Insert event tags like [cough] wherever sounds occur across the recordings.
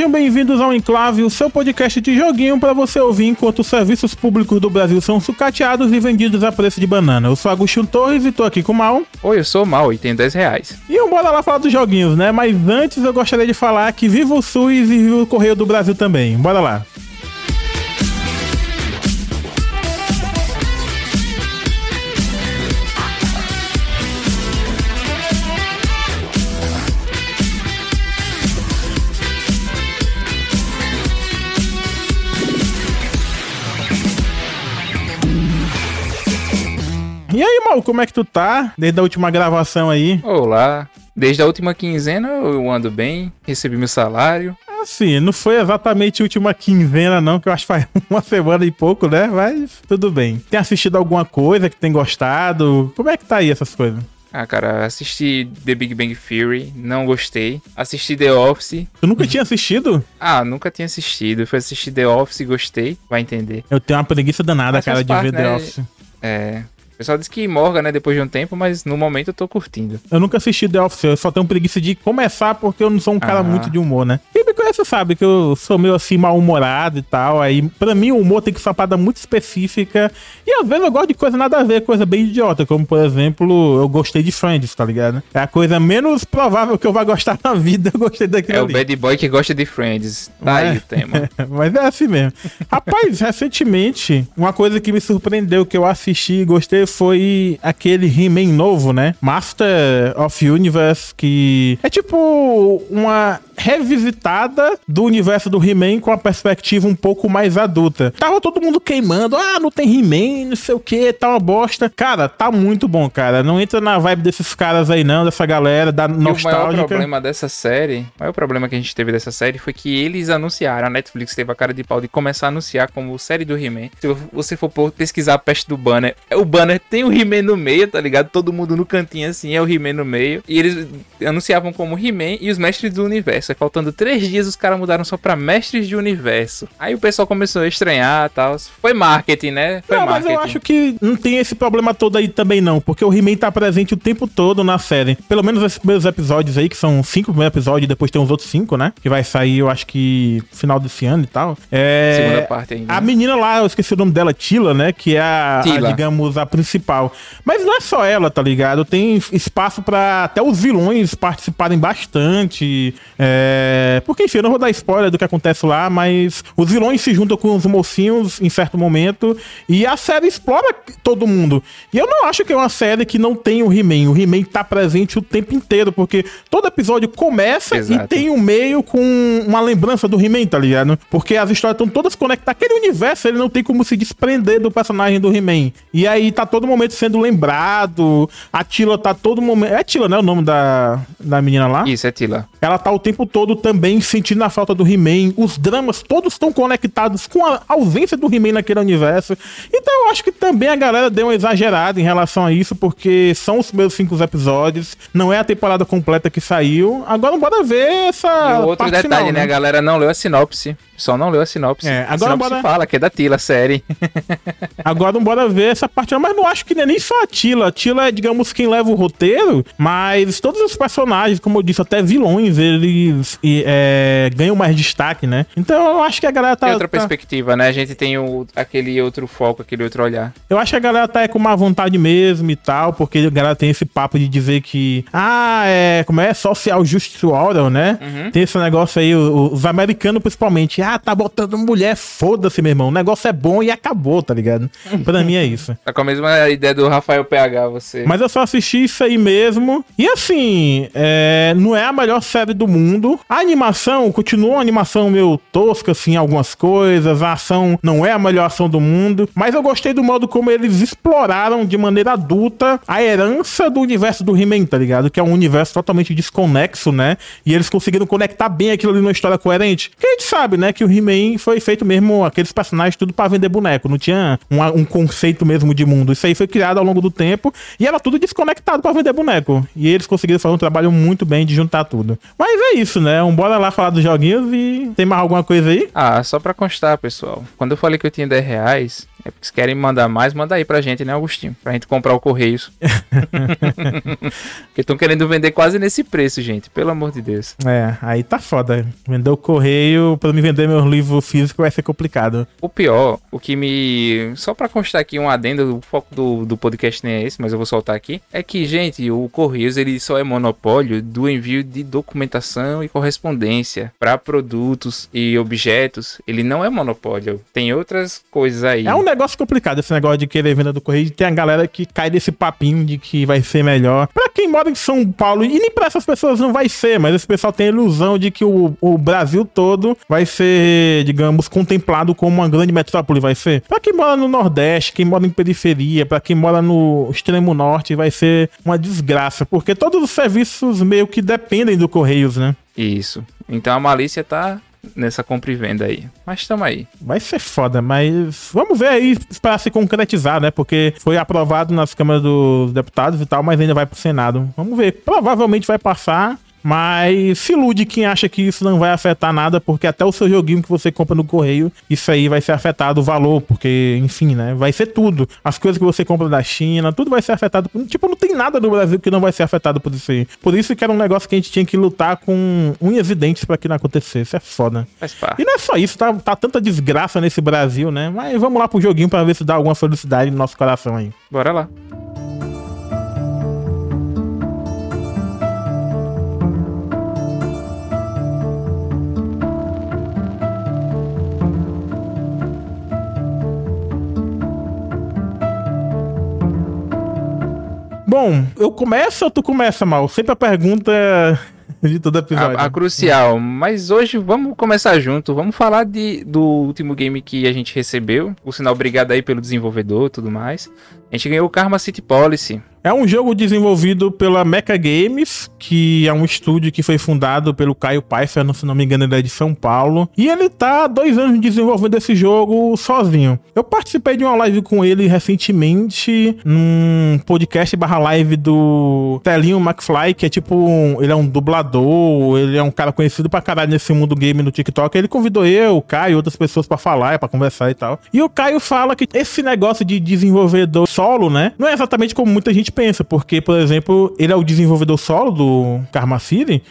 Sejam bem-vindos ao Enclave, o seu podcast de joguinho para você ouvir enquanto os serviços públicos do Brasil são sucateados e vendidos a preço de banana. Eu sou Agostinho Torres e tô aqui com o Mal. Oi, eu sou o Mal e tenho 10 reais. E eu bora lá falar dos joguinhos, né? Mas antes eu gostaria de falar que viva o SUS e viva o Correio do Brasil também. Bora lá. E aí, Mal, como é que tu tá? Desde a última gravação aí? Olá. Desde a última quinzena eu ando bem, recebi meu salário. Assim, não foi exatamente a última quinzena, não, que eu acho que faz [laughs] uma semana e pouco, né? Mas tudo bem. Tem assistido alguma coisa que tem gostado? Como é que tá aí essas coisas? Ah, cara, assisti The Big Bang Theory, não gostei. Assisti The Office. Tu nunca tinha assistido? Ah, nunca tinha assistido. Fui assistir The Office e gostei, vai entender. Eu tenho uma preguiça danada, Mas cara, de parte, ver The né? Office. É. O pessoal diz que morga, né, depois de um tempo, mas no momento eu tô curtindo. Eu nunca assisti The Office, eu só tenho preguiça de começar porque eu não sou um cara Ah. muito de humor, né? Quem me conhece sabe que eu sou meio assim mal-humorado e tal. Aí, pra mim, o humor tem que ser uma parada muito específica. E às vezes eu gosto de coisa nada a ver, coisa bem idiota. Como, por exemplo, eu gostei de Friends, tá ligado? É a coisa menos provável que eu vá gostar na vida, eu gostei daquilo É o ali. bad boy que gosta de Friends. Tá É. aí o tema. [laughs] Mas é assim mesmo. Rapaz, recentemente, uma coisa que me surpreendeu, que eu assisti e gostei, foi aquele He-Man novo, né? Master of Universe, que é tipo uma revisitada do universo do He-Man com a perspectiva um pouco mais adulta. Tava todo mundo queimando, ah, não tem He-Man, não sei o que, tá uma bosta. Cara, tá muito bom, cara. Não entra na vibe desses caras aí não, dessa galera da E o maior nostálgica. problema dessa série, o maior problema que a gente teve dessa série foi que eles anunciaram, a Netflix teve a cara de pau de começar a anunciar como série do He-Man. Se você for pesquisar a peste do banner, o banner tem o He-Man no meio, tá ligado? Todo mundo no cantinho assim, é o He-Man no meio. E eles anunciavam como He-Man e os mestres do universo. Aí faltando três dias, os caras mudaram só pra mestres de universo. Aí o pessoal começou a estranhar e tal. Foi marketing, né? Foi não, mas marketing. eu acho que não tem esse problema todo aí também não, porque o He-Man tá presente o tempo todo na série. Pelo menos esses primeiros episódios aí, que são cinco primeiros episódios, e depois tem os outros cinco, né? Que vai sair, eu acho que final desse ano e tal. É... Segunda parte ainda. A né? menina lá, eu esqueci o nome dela, Tila, né? Que é a, a, digamos, a principal. Mas não é só ela, tá ligado? Tem espaço pra até os vilões participarem bastante. É... Porque, enfim, eu não vou dar spoiler do que acontece lá, mas os vilões se juntam com os mocinhos em certo momento e a série explora todo mundo. E eu não acho que é uma série que não tem o He-Man. O He-Man tá presente o tempo inteiro, porque todo episódio começa e Exato. tem um meio com uma lembrança do He-Man, tá ligado? Porque as histórias estão todas conectadas. Aquele universo, ele não tem como se desprender do personagem do He-Man. E aí tá todo momento sendo lembrado. A Tila tá todo momento. É Tila, né? O nome da, da menina lá? Isso, é Tila. Ela tá o tempo todo também sentindo a falta do He-Man. Os dramas todos estão conectados com a ausência do He-Man naquele universo. Então eu acho que também a galera deu uma exagerada em relação a isso, porque são os primeiros cinco episódios. Não é a temporada completa que saiu. Agora bora ver essa. E o outro detalhe, final, né? A galera não leu a sinopse. Só não leu a sinopse. É, a agora sinopse bora- fala que é da Tila, a série. [laughs] Agora bora ver essa parte. Mas não acho que não é nem só a Tila. A Tila é, digamos, quem leva o roteiro, mas todos os personagens, como eu disse, até vilões, eles e, é, ganham mais destaque, né? Então eu acho que a galera tá. Tem outra tá- perspectiva, né? A gente tem o, aquele outro foco, aquele outro olhar. eu acho que a galera tá é, com má vontade mesmo e tal, porque a galera tem esse papo de dizer que. Ah, é. Como é? Social Justice Warrior, né? Uhum. Tem esse negócio aí, o- os americanos principalmente. Ah, tá botando mulher, foda-se, meu irmão. O negócio é bom e acabou, tá ligado? Pra mim é isso. [laughs] Tá com a mesma ideia do Rafael PH, você. Mas eu só assisti isso aí mesmo. E assim, é, não é a melhor série do mundo. A animação continua uma animação meio tosca, assim, algumas coisas. A ação não é a melhor ação do mundo. Mas eu gostei do modo como eles exploraram de maneira adulta a herança do universo do He-Man, tá ligado? Que é um universo totalmente desconexo, né? E eles conseguiram conectar bem aquilo ali numa história coerente. Porque a gente sabe, né, que o He-Man foi feito mesmo, aqueles personagens tudo pra vender boneco. Não tinha um, um conceito mesmo de mundo. Isso aí foi criado ao longo do tempo e era tudo desconectado pra vender boneco. E eles conseguiram fazer um trabalho muito bem de juntar tudo. Mas é isso, isso, né? Um bora lá falar dos joguinhos e tem mais alguma coisa aí? Ah, só pra constar, pessoal. Quando eu falei que eu tinha 10 reais, é porque se querem mandar mais, manda aí pra gente, né, Augustinho? Pra gente comprar o Correios. [laughs] porque estão querendo vender quase nesse preço, gente. Pelo amor de Deus. É, aí tá foda. Vender o Correio pra me vender meus livros físicos vai ser complicado. O pior, o que me. Só pra constar aqui um adendo, o foco do, do podcast nem é esse, mas eu vou soltar aqui. É que, gente, o Correios ele só é monopólio do envio de documentação e correspondência para produtos e objetos. Ele não é monopólio. Tem outras coisas aí. É um negócio complicado esse negócio de querer venda do Correio. Tem a galera que cai desse papinho de que vai ser melhor. Pra quem mora em São Paulo, e nem pra essas pessoas não vai ser, mas esse pessoal tem a ilusão de que o, o Brasil todo vai ser, digamos, contemplado como uma grande metrópole, vai ser. Pra quem mora no Nordeste, quem mora em periferia, pra quem mora no extremo norte, vai ser uma desgraça, porque todos os serviços meio que dependem do Correios, né? Isso. Então a malícia tá nessa compra e venda aí. Mas tamo aí. Vai ser foda, mas vamos ver aí para se concretizar, né? Porque foi aprovado nas câmaras dos deputados e tal, mas ainda vai pro Senado. Vamos ver. Provavelmente vai passar. Mas se ilude quem acha que isso não vai afetar nada, porque até o seu joguinho que você compra no correio, isso aí vai ser afetado o valor, porque, enfim, né? Vai ser tudo. As coisas que você compra da China, tudo vai ser afetado. Tipo, não tem nada no Brasil que não vai ser afetado por isso aí. Por isso que era um negócio que a gente tinha que lutar com unhas e dentes pra que não acontecesse. É foda. E não é só isso, tá, tá tanta desgraça nesse Brasil, né? Mas vamos lá pro joguinho pra ver se dá alguma felicidade no nosso coração aí. Bora lá. Bom, eu começo ou tu começa mal? Sempre a pergunta de todo episódio. A, a, crucial. Mas hoje vamos começar junto. Vamos falar de, do último game que a gente recebeu. O sinal obrigado aí pelo desenvolvedor e tudo mais. A gente ganhou o Karma City Policy. É um jogo desenvolvido pela Mecha Games, que é um estúdio que foi fundado pelo Caio Pfeiffer, se não me engano, ele é de São Paulo. E ele tá há dois anos desenvolvendo esse jogo sozinho. Eu participei de uma live com ele recentemente, num podcast barra live do Telinho McFly, que é tipo, um, ele é um dublador, ele é um cara conhecido pra caralho nesse mundo game no TikTok. Ele convidou eu, o Caio e outras pessoas para falar, para conversar e tal. E o Caio fala que esse negócio de desenvolvedor solo, né, não é exatamente como muita gente pensa, porque, por exemplo, ele é o desenvolvedor solo do Karma City,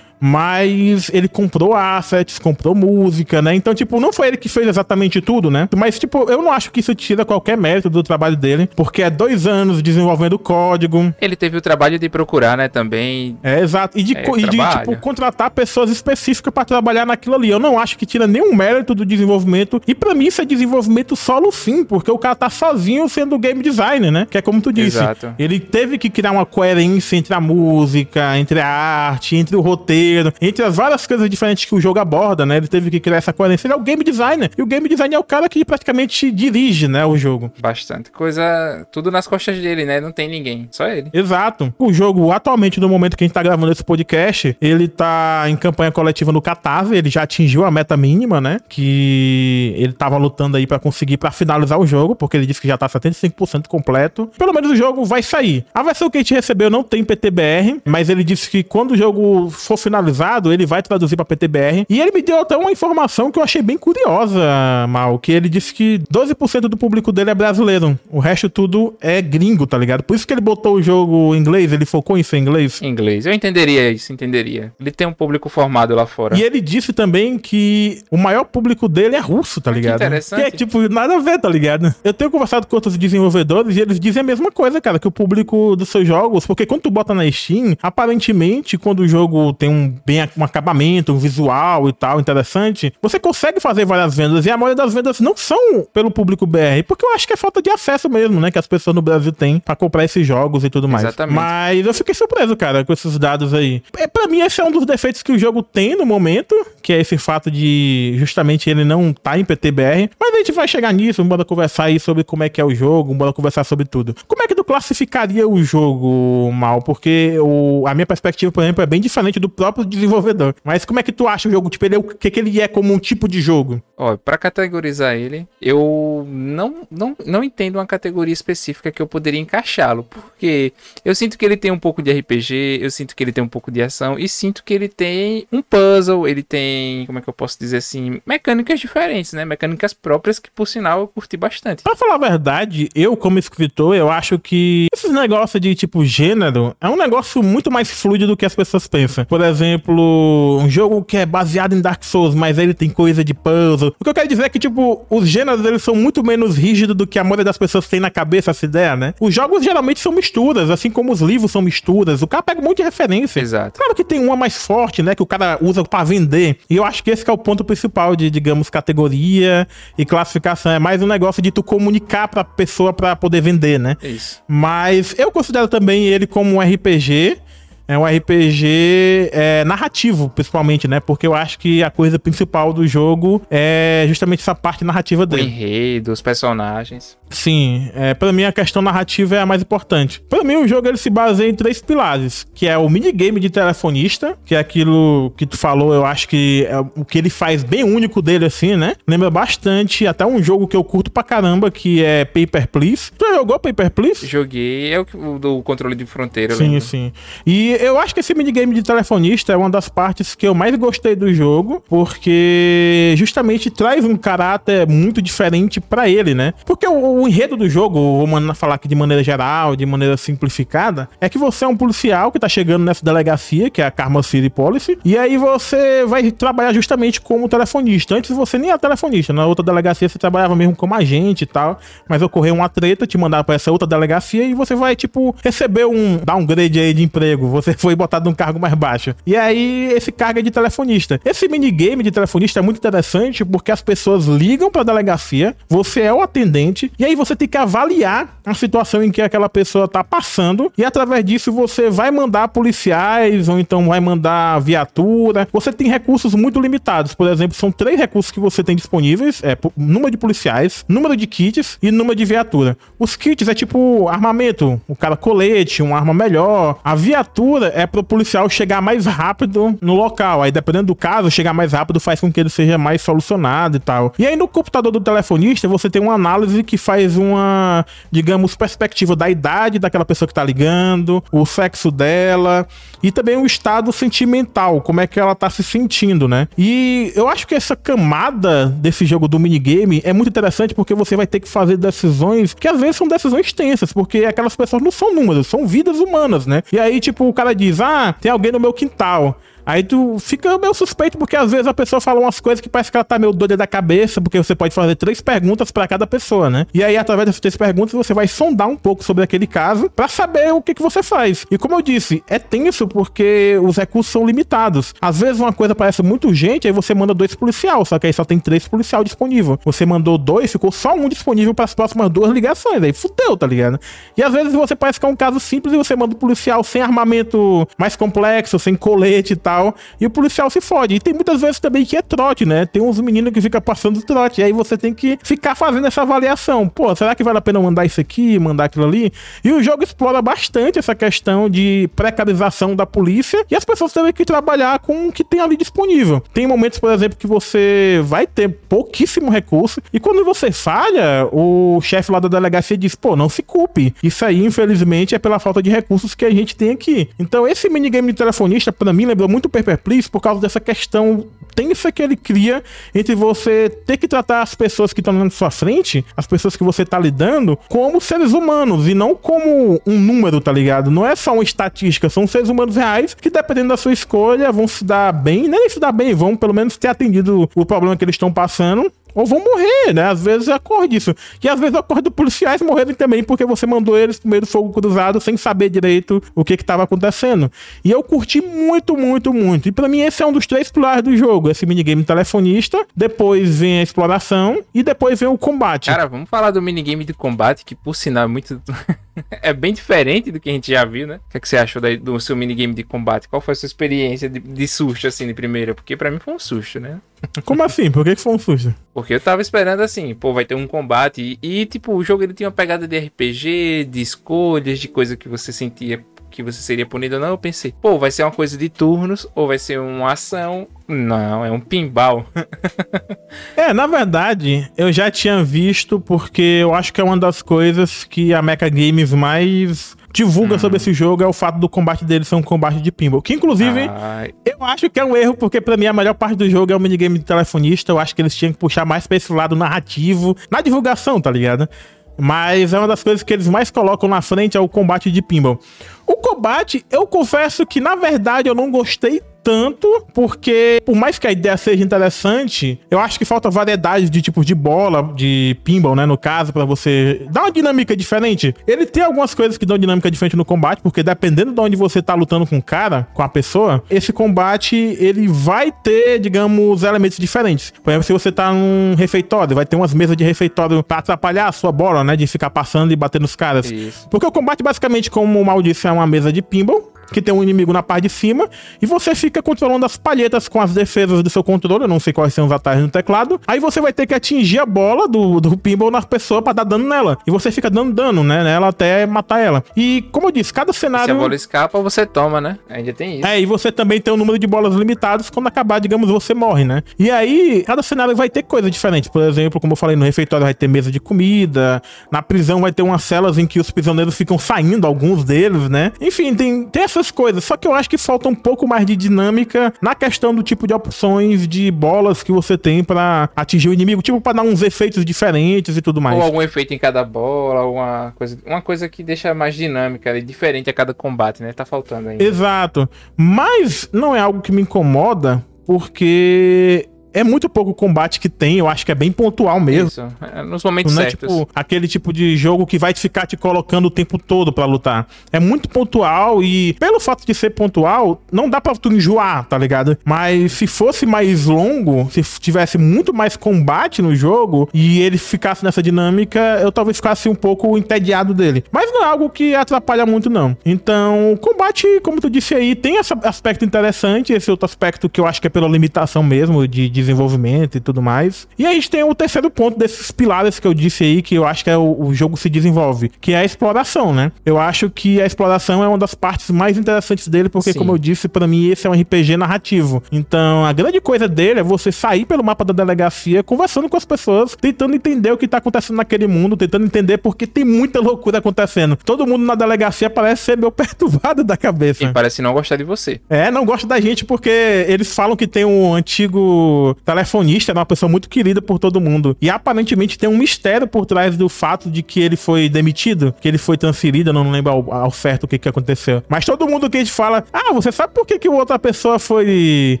mas ele comprou assets, comprou música, né? Então, tipo, não foi ele que fez exatamente tudo, né? Mas, tipo, eu não acho que isso tira qualquer mérito do trabalho dele, porque é dois anos desenvolvendo código. Ele teve o trabalho de procurar, né, também. É, exato. E de, é, e de tipo, contratar pessoas específicas para trabalhar naquilo ali. Eu não acho que tira nenhum mérito do desenvolvimento. E para mim, isso é desenvolvimento solo sim, porque o cara tá sozinho sendo game designer, né? Que é como tu disse. Exato. Ele teve que criar uma coerência entre a música, entre a arte, entre o roteiro entre as várias coisas diferentes que o jogo aborda, né? Ele teve que criar essa coerência. Ele é o game designer. E o game designer é o cara que praticamente dirige, né, o jogo. Bastante coisa, tudo nas costas dele, né? Não tem ninguém, só ele. Exato. O jogo, atualmente, no momento que a gente tá gravando esse podcast, ele tá em campanha coletiva no Catarse, ele já atingiu a meta mínima, né? Que ele tava lutando aí para conseguir para finalizar o jogo, porque ele disse que já tá 75% completo. Pelo menos o jogo vai sair. A versão que a gente recebeu não tem PTBR, mas ele disse que quando o jogo for finalizado ele vai traduzir para PTBR. E ele me deu até uma informação que eu achei bem curiosa, Mal, que ele disse que 12% do público dele é brasileiro. O resto tudo é gringo, tá ligado? Por isso que ele botou o jogo em inglês, ele focou em ser inglês. Inglês. Eu entenderia isso, entenderia. Ele tem um público formado lá fora. E ele disse também que o maior público dele é russo, tá ligado? Que interessante. Que é tipo, nada a ver, tá ligado? Eu tenho conversado com outros desenvolvedores e eles dizem a mesma coisa, cara, que o público dos seus jogos, porque quando tu bota na Steam, aparentemente, quando o jogo tem um bem um acabamento, um visual e tal interessante, você consegue fazer várias vendas. E a maioria das vendas não são pelo público BR, porque eu acho que é falta de acesso mesmo, né? Que as pessoas no Brasil têm para comprar esses jogos e tudo mais. Exatamente. Mas eu fiquei surpreso, cara, com esses dados aí. É, para mim, esse é um dos defeitos que o jogo tem no momento, que é esse fato de justamente ele não tá em PTBR. Mas a gente vai chegar nisso, bora conversar aí sobre como é que é o jogo, bora conversar sobre tudo. Como é que tu classificaria o jogo mal? Porque o, a minha perspectiva, por exemplo, é bem diferente do próprio desenvolvedor. Mas como é que tu acha o jogo? Tipo, ele é, o que, que ele é como um tipo de jogo? Ó, pra categorizar ele, eu não, não, não entendo uma categoria específica que eu poderia encaixá-lo, porque eu sinto que ele tem um pouco de RPG, eu sinto que ele tem um pouco de ação e sinto que ele tem um puzzle, ele tem, como é que eu posso dizer assim, mecânicas diferentes, né? Mecânicas próprias que, por sinal, eu curti bastante. Pra falar a verdade, eu, como escritor, eu acho que esses negócios de tipo gênero é um negócio muito mais fluido do que as pessoas pensam. Por exemplo, um jogo que é baseado em Dark Souls, mas ele tem coisa de puzzle o que eu quero dizer é que, tipo, os gêneros eles são muito menos rígidos do que a maioria das pessoas tem na cabeça essa ideia, né? Os jogos geralmente são misturas, assim como os livros são misturas. O cara pega um monte de referência. Exato. Claro que tem uma mais forte, né? Que o cara usa para vender. E eu acho que esse que é o ponto principal de, digamos, categoria e classificação. É mais um negócio de tu comunicar pra pessoa para poder vender, né? Isso. Mas eu considero também ele como um RPG. É um RPG é, narrativo, principalmente, né? Porque eu acho que a coisa principal do jogo é justamente essa parte narrativa dele. O enredo, os personagens. Sim, é, para mim a questão narrativa é a mais importante. Para mim o jogo ele se baseia em três pilares, que é o minigame de telefonista, que é aquilo que tu falou, eu acho que é o que ele faz bem único dele assim, né? Lembra bastante até um jogo que eu curto pra caramba, que é Paper Please. Tu já jogou Paper Please? Joguei, é o, o do controle de fronteira, Sim, lembro. sim. E eu acho que esse minigame de telefonista é uma das partes que eu mais gostei do jogo, porque justamente traz um caráter muito diferente para ele, né? Porque o, o, enredo do jogo, vou falar aqui de maneira geral, de maneira simplificada, é que você é um policial que tá chegando nessa delegacia, que é a Karma City Policy, e aí você vai trabalhar justamente como telefonista. Antes você nem era telefonista, na outra delegacia você trabalhava mesmo como agente e tal, mas ocorreu uma treta, te mandaram para essa outra delegacia e você vai, tipo, receber um downgrade aí de emprego. Você [laughs] foi botado num cargo mais baixo. E aí, esse cargo é de telefonista. Esse minigame de telefonista é muito interessante porque as pessoas ligam pra delegacia, você é o atendente, e aí você tem que avaliar a situação em que aquela pessoa tá passando, e através disso você vai mandar policiais, ou então vai mandar viatura. Você tem recursos muito limitados. Por exemplo, são três recursos que você tem disponíveis: é número de policiais, número de kits e número de viatura. Os kits é tipo armamento, o cara colete, uma arma melhor. A viatura é pro policial chegar mais rápido no local. Aí, dependendo do caso, chegar mais rápido faz com que ele seja mais solucionado e tal. E aí, no computador do telefonista, você tem uma análise que faz uma, digamos, perspectiva da idade daquela pessoa que tá ligando, o sexo dela e também o estado sentimental, como é que ela tá se sentindo, né? E eu acho que essa camada desse jogo do minigame é muito interessante porque você vai ter que fazer decisões que às vezes são decisões tensas, porque aquelas pessoas não são números, são vidas humanas, né? E aí, tipo, o cara diz: ah, tem alguém no meu quintal. Aí tu fica meio suspeito, porque às vezes a pessoa fala umas coisas que parece que ela tá meio doida da cabeça, porque você pode fazer três perguntas para cada pessoa, né? E aí, através dessas três perguntas, você vai sondar um pouco sobre aquele caso para saber o que, que você faz. E como eu disse, é tenso porque os recursos são limitados. Às vezes uma coisa parece muito urgente, aí você manda dois policial, só que aí só tem três policial disponível. Você mandou dois, ficou só um disponível para as próximas duas ligações. Aí fudeu, tá ligado? E às vezes você parece que é um caso simples e você manda o policial sem armamento mais complexo, sem colete e tal tal, e o policial se fode. E tem muitas vezes também que é trote, né? Tem uns meninos que ficam passando trote, e aí você tem que ficar fazendo essa avaliação. Pô, será que vale a pena mandar isso aqui, mandar aquilo ali? E o jogo explora bastante essa questão de precarização da polícia, e as pessoas têm que trabalhar com o que tem ali disponível. Tem momentos, por exemplo, que você vai ter pouquíssimo recurso, e quando você falha, o chefe lá da delegacia diz, pô, não se culpe. Isso aí, infelizmente, é pela falta de recursos que a gente tem aqui. Então, esse minigame de telefonista, para mim, lembrou muito muito Paper Please por causa dessa questão tensa que ele cria entre você ter que tratar as pessoas que estão na sua frente, as pessoas que você está lidando, como seres humanos e não como um número, tá ligado? Não é só uma estatística, são seres humanos reais que, dependendo da sua escolha, vão se dar bem, nem se dar bem, vão pelo menos ter atendido o problema que eles estão passando ou vão morrer, né? Às vezes ocorre disso. E às vezes ocorre do policiais morrerem também porque você mandou eles pro meio do fogo cruzado sem saber direito o que que acontecendo. E eu curti muito, muito, muito. E para mim esse é um dos três pilares do jogo. Esse minigame telefonista, depois vem a exploração e depois vem o combate. Cara, vamos falar do minigame de combate que por sinal é muito... [laughs] é bem diferente do que a gente já viu, né? O que, é que você achou do seu minigame de combate? Qual foi a sua experiência de, de susto, assim, de primeira? Porque para mim foi um susto, né? Como assim? Por que, que foi um susto? Porque eu tava esperando assim, pô, vai ter um combate. E, e, tipo, o jogo ele tinha uma pegada de RPG, de escolhas, de coisa que você sentia que você seria punido ou não, eu pensei, pô, vai ser uma coisa de turnos ou vai ser uma ação. Não, é um pinball. [laughs] é, na verdade, eu já tinha visto porque eu acho que é uma das coisas que a Mecha Games mais divulga sobre esse jogo é o fato do combate dele ser um combate de pinball. Que, inclusive, Ai. eu acho que é um erro, porque para mim a melhor parte do jogo é o minigame de telefonista. Eu acho que eles tinham que puxar mais pra esse lado narrativo, na divulgação, tá ligado? Mas é uma das coisas que eles mais colocam na frente é o combate de pinball. O combate, eu confesso que na verdade eu não gostei tanto, porque por mais que a ideia seja interessante, eu acho que falta variedade de tipos de bola, de pinball, né, no caso, para você dar uma dinâmica diferente. Ele tem algumas coisas que dão dinâmica diferente no combate, porque dependendo de onde você tá lutando com o cara, com a pessoa, esse combate ele vai ter, digamos, elementos diferentes. Por exemplo, se você tá num refeitório, vai ter umas mesas de refeitório para atrapalhar a sua bola, né, de ficar passando e batendo nos caras. Isso. Porque o combate basicamente, como o mal disse, é uma mesa de pinball que tem um inimigo na parte de cima, e você fica controlando as palhetas com as defesas do seu controle, eu não sei quais são os atalhos no teclado. Aí você vai ter que atingir a bola do, do pinball na pessoa para dar dano nela. E você fica dando dano, né, nela até matar ela. E como eu disse, cada cenário. Se a bola escapa, você toma, né? Ainda tem isso. É, e você também tem um número de bolas limitados. Quando acabar, digamos, você morre, né? E aí, cada cenário vai ter coisa diferente. Por exemplo, como eu falei, no refeitório vai ter mesa de comida. Na prisão vai ter umas celas em que os prisioneiros ficam saindo, alguns deles, né? Enfim, tem, tem essas coisas. Só que eu acho que falta um pouco mais de dinâmica na questão do tipo de opções de bolas que você tem para atingir o inimigo, tipo para dar uns efeitos diferentes e tudo mais. Ou algum efeito em cada bola, alguma coisa, uma coisa que deixa mais dinâmica e diferente a cada combate, né? Tá faltando ainda. Exato. Mas não é algo que me incomoda, porque é muito pouco combate que tem, eu acho que é bem pontual mesmo. Isso, é nos momentos não certos. É, tipo, aquele tipo de jogo que vai ficar te colocando o tempo todo para lutar. É muito pontual e, pelo fato de ser pontual, não dá pra tu enjoar, tá ligado? Mas se fosse mais longo, se tivesse muito mais combate no jogo e ele ficasse nessa dinâmica, eu talvez ficasse um pouco entediado dele. Mas não é algo que atrapalha muito, não. Então, o combate, como tu disse aí, tem esse aspecto interessante, esse outro aspecto que eu acho que é pela limitação mesmo de, de desenvolvimento e tudo mais. E a gente tem o terceiro ponto desses pilares que eu disse aí, que eu acho que é o, o jogo se desenvolve, que é a exploração, né? Eu acho que a exploração é uma das partes mais interessantes dele, porque, Sim. como eu disse, para mim esse é um RPG narrativo. Então, a grande coisa dele é você sair pelo mapa da delegacia, conversando com as pessoas, tentando entender o que tá acontecendo naquele mundo, tentando entender porque tem muita loucura acontecendo. Todo mundo na delegacia parece ser meio [laughs] perturbado da cabeça. E parece não gostar de você. É, não gosta da gente porque eles falam que tem um antigo telefonista era uma pessoa muito querida por todo mundo. E aparentemente tem um mistério por trás do fato de que ele foi demitido, que ele foi transferido, não lembro ao, certo o que, que aconteceu. Mas todo mundo que a gente fala, ah, você sabe por que, que outra pessoa foi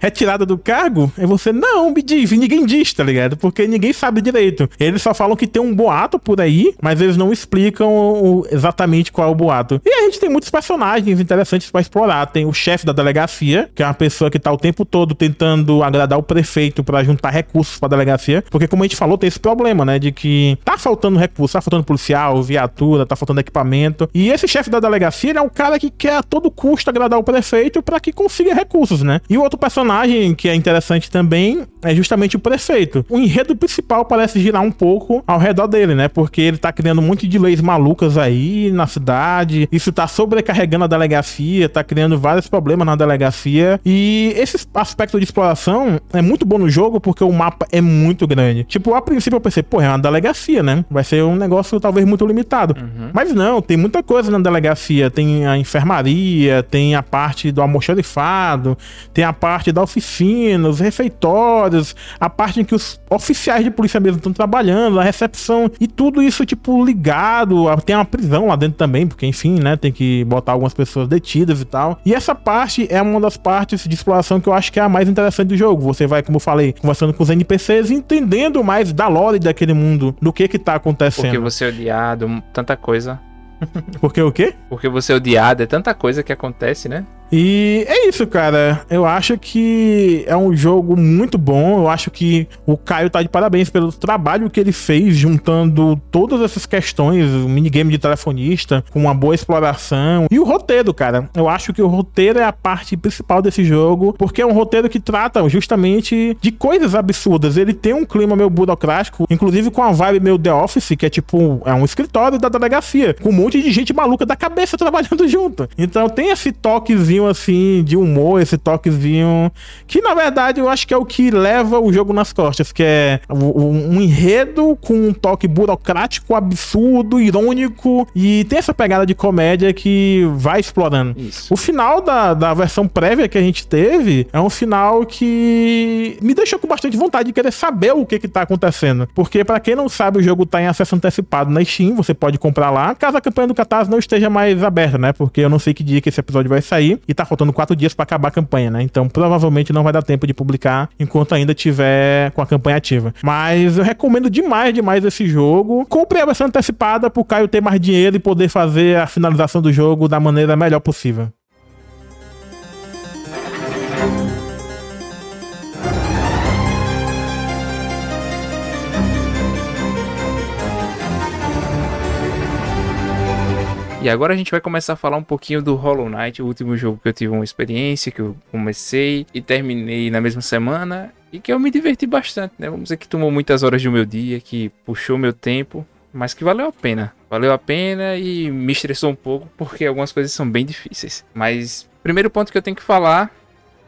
retirada do cargo? E você, não, me diz, ninguém diz, tá ligado? Porque ninguém sabe direito. Eles só falam que tem um boato por aí, mas eles não explicam o, exatamente qual é o boato. E a gente tem muitos personagens interessantes para explorar. Tem o chefe da delegacia, que é uma pessoa que tá o tempo todo tentando agradar o prefeito para juntar recursos para delegacia, porque como a gente falou, tem esse problema, né, de que tá faltando recurso, tá faltando policial, viatura, tá faltando equipamento. E esse chefe da delegacia é um cara que quer a todo custo agradar o prefeito para que consiga recursos, né? E o outro personagem que é interessante também é justamente o prefeito. O enredo principal parece girar um pouco ao redor dele, né? Porque ele tá criando um monte de leis malucas aí na cidade. Isso tá sobrecarregando a delegacia, tá criando vários problemas na delegacia. E esse aspecto de exploração é muito bom no jogo porque o mapa é muito grande. Tipo, a princípio eu pensei, pô, é uma delegacia, né? Vai ser um negócio talvez muito limitado. Uhum. Mas não, tem muita coisa na delegacia. Tem a enfermaria, tem a parte do almoxarifado, tem a parte da oficina, os refeitórios, a parte em que os oficiais de polícia mesmo estão trabalhando, a recepção e tudo isso, tipo, ligado. Tem uma prisão lá dentro também, porque enfim, né? Tem que botar algumas pessoas detidas e tal. E essa parte é uma das partes de exploração que eu acho que é a mais interessante do jogo. Você vai, como eu falei, conversando com os NPCs, entendendo mais da lore daquele mundo, do que que tá acontecendo. Porque você é odiado, tanta coisa. Porque o quê? Porque você é odiado, é tanta coisa que acontece, né? E é isso, cara. Eu acho que é um jogo muito bom. Eu acho que o Caio tá de parabéns pelo trabalho que ele fez juntando todas essas questões, o minigame de telefonista, com uma boa exploração. E o roteiro, cara. Eu acho que o roteiro é a parte principal desse jogo, porque é um roteiro que trata justamente de coisas absurdas. Ele tem um clima meio burocrático, inclusive com a vibe meio The Office, que é tipo, é um escritório da delegacia, com um monte de gente maluca da cabeça [laughs] trabalhando junto. Então tem esse toquezinho assim de humor, esse toquezinho que na verdade eu acho que é o que leva o jogo nas costas, que é um enredo com um toque burocrático, absurdo, irônico e tem essa pegada de comédia que vai explorando. Isso. O final da, da versão prévia que a gente teve é um final que me deixou com bastante vontade de querer saber o que que tá acontecendo. Porque para quem não sabe, o jogo tá em acesso antecipado na Steam, você pode comprar lá, caso a campanha do Catarse não esteja mais aberta, né? Porque eu não sei que dia que esse episódio vai sair e tá faltando quatro dias para acabar a campanha, né? Então provavelmente não vai dar tempo de publicar enquanto ainda tiver com a campanha ativa. Mas eu recomendo demais, demais esse jogo. Compre a versão antecipada pro Caio ter mais dinheiro e poder fazer a finalização do jogo da maneira melhor possível. E agora a gente vai começar a falar um pouquinho do Hollow Knight, o último jogo que eu tive uma experiência, que eu comecei e terminei na mesma semana e que eu me diverti bastante, né? Vamos dizer que tomou muitas horas do meu dia, que puxou meu tempo, mas que valeu a pena. Valeu a pena e me estressou um pouco porque algumas coisas são bem difíceis. Mas primeiro ponto que eu tenho que falar,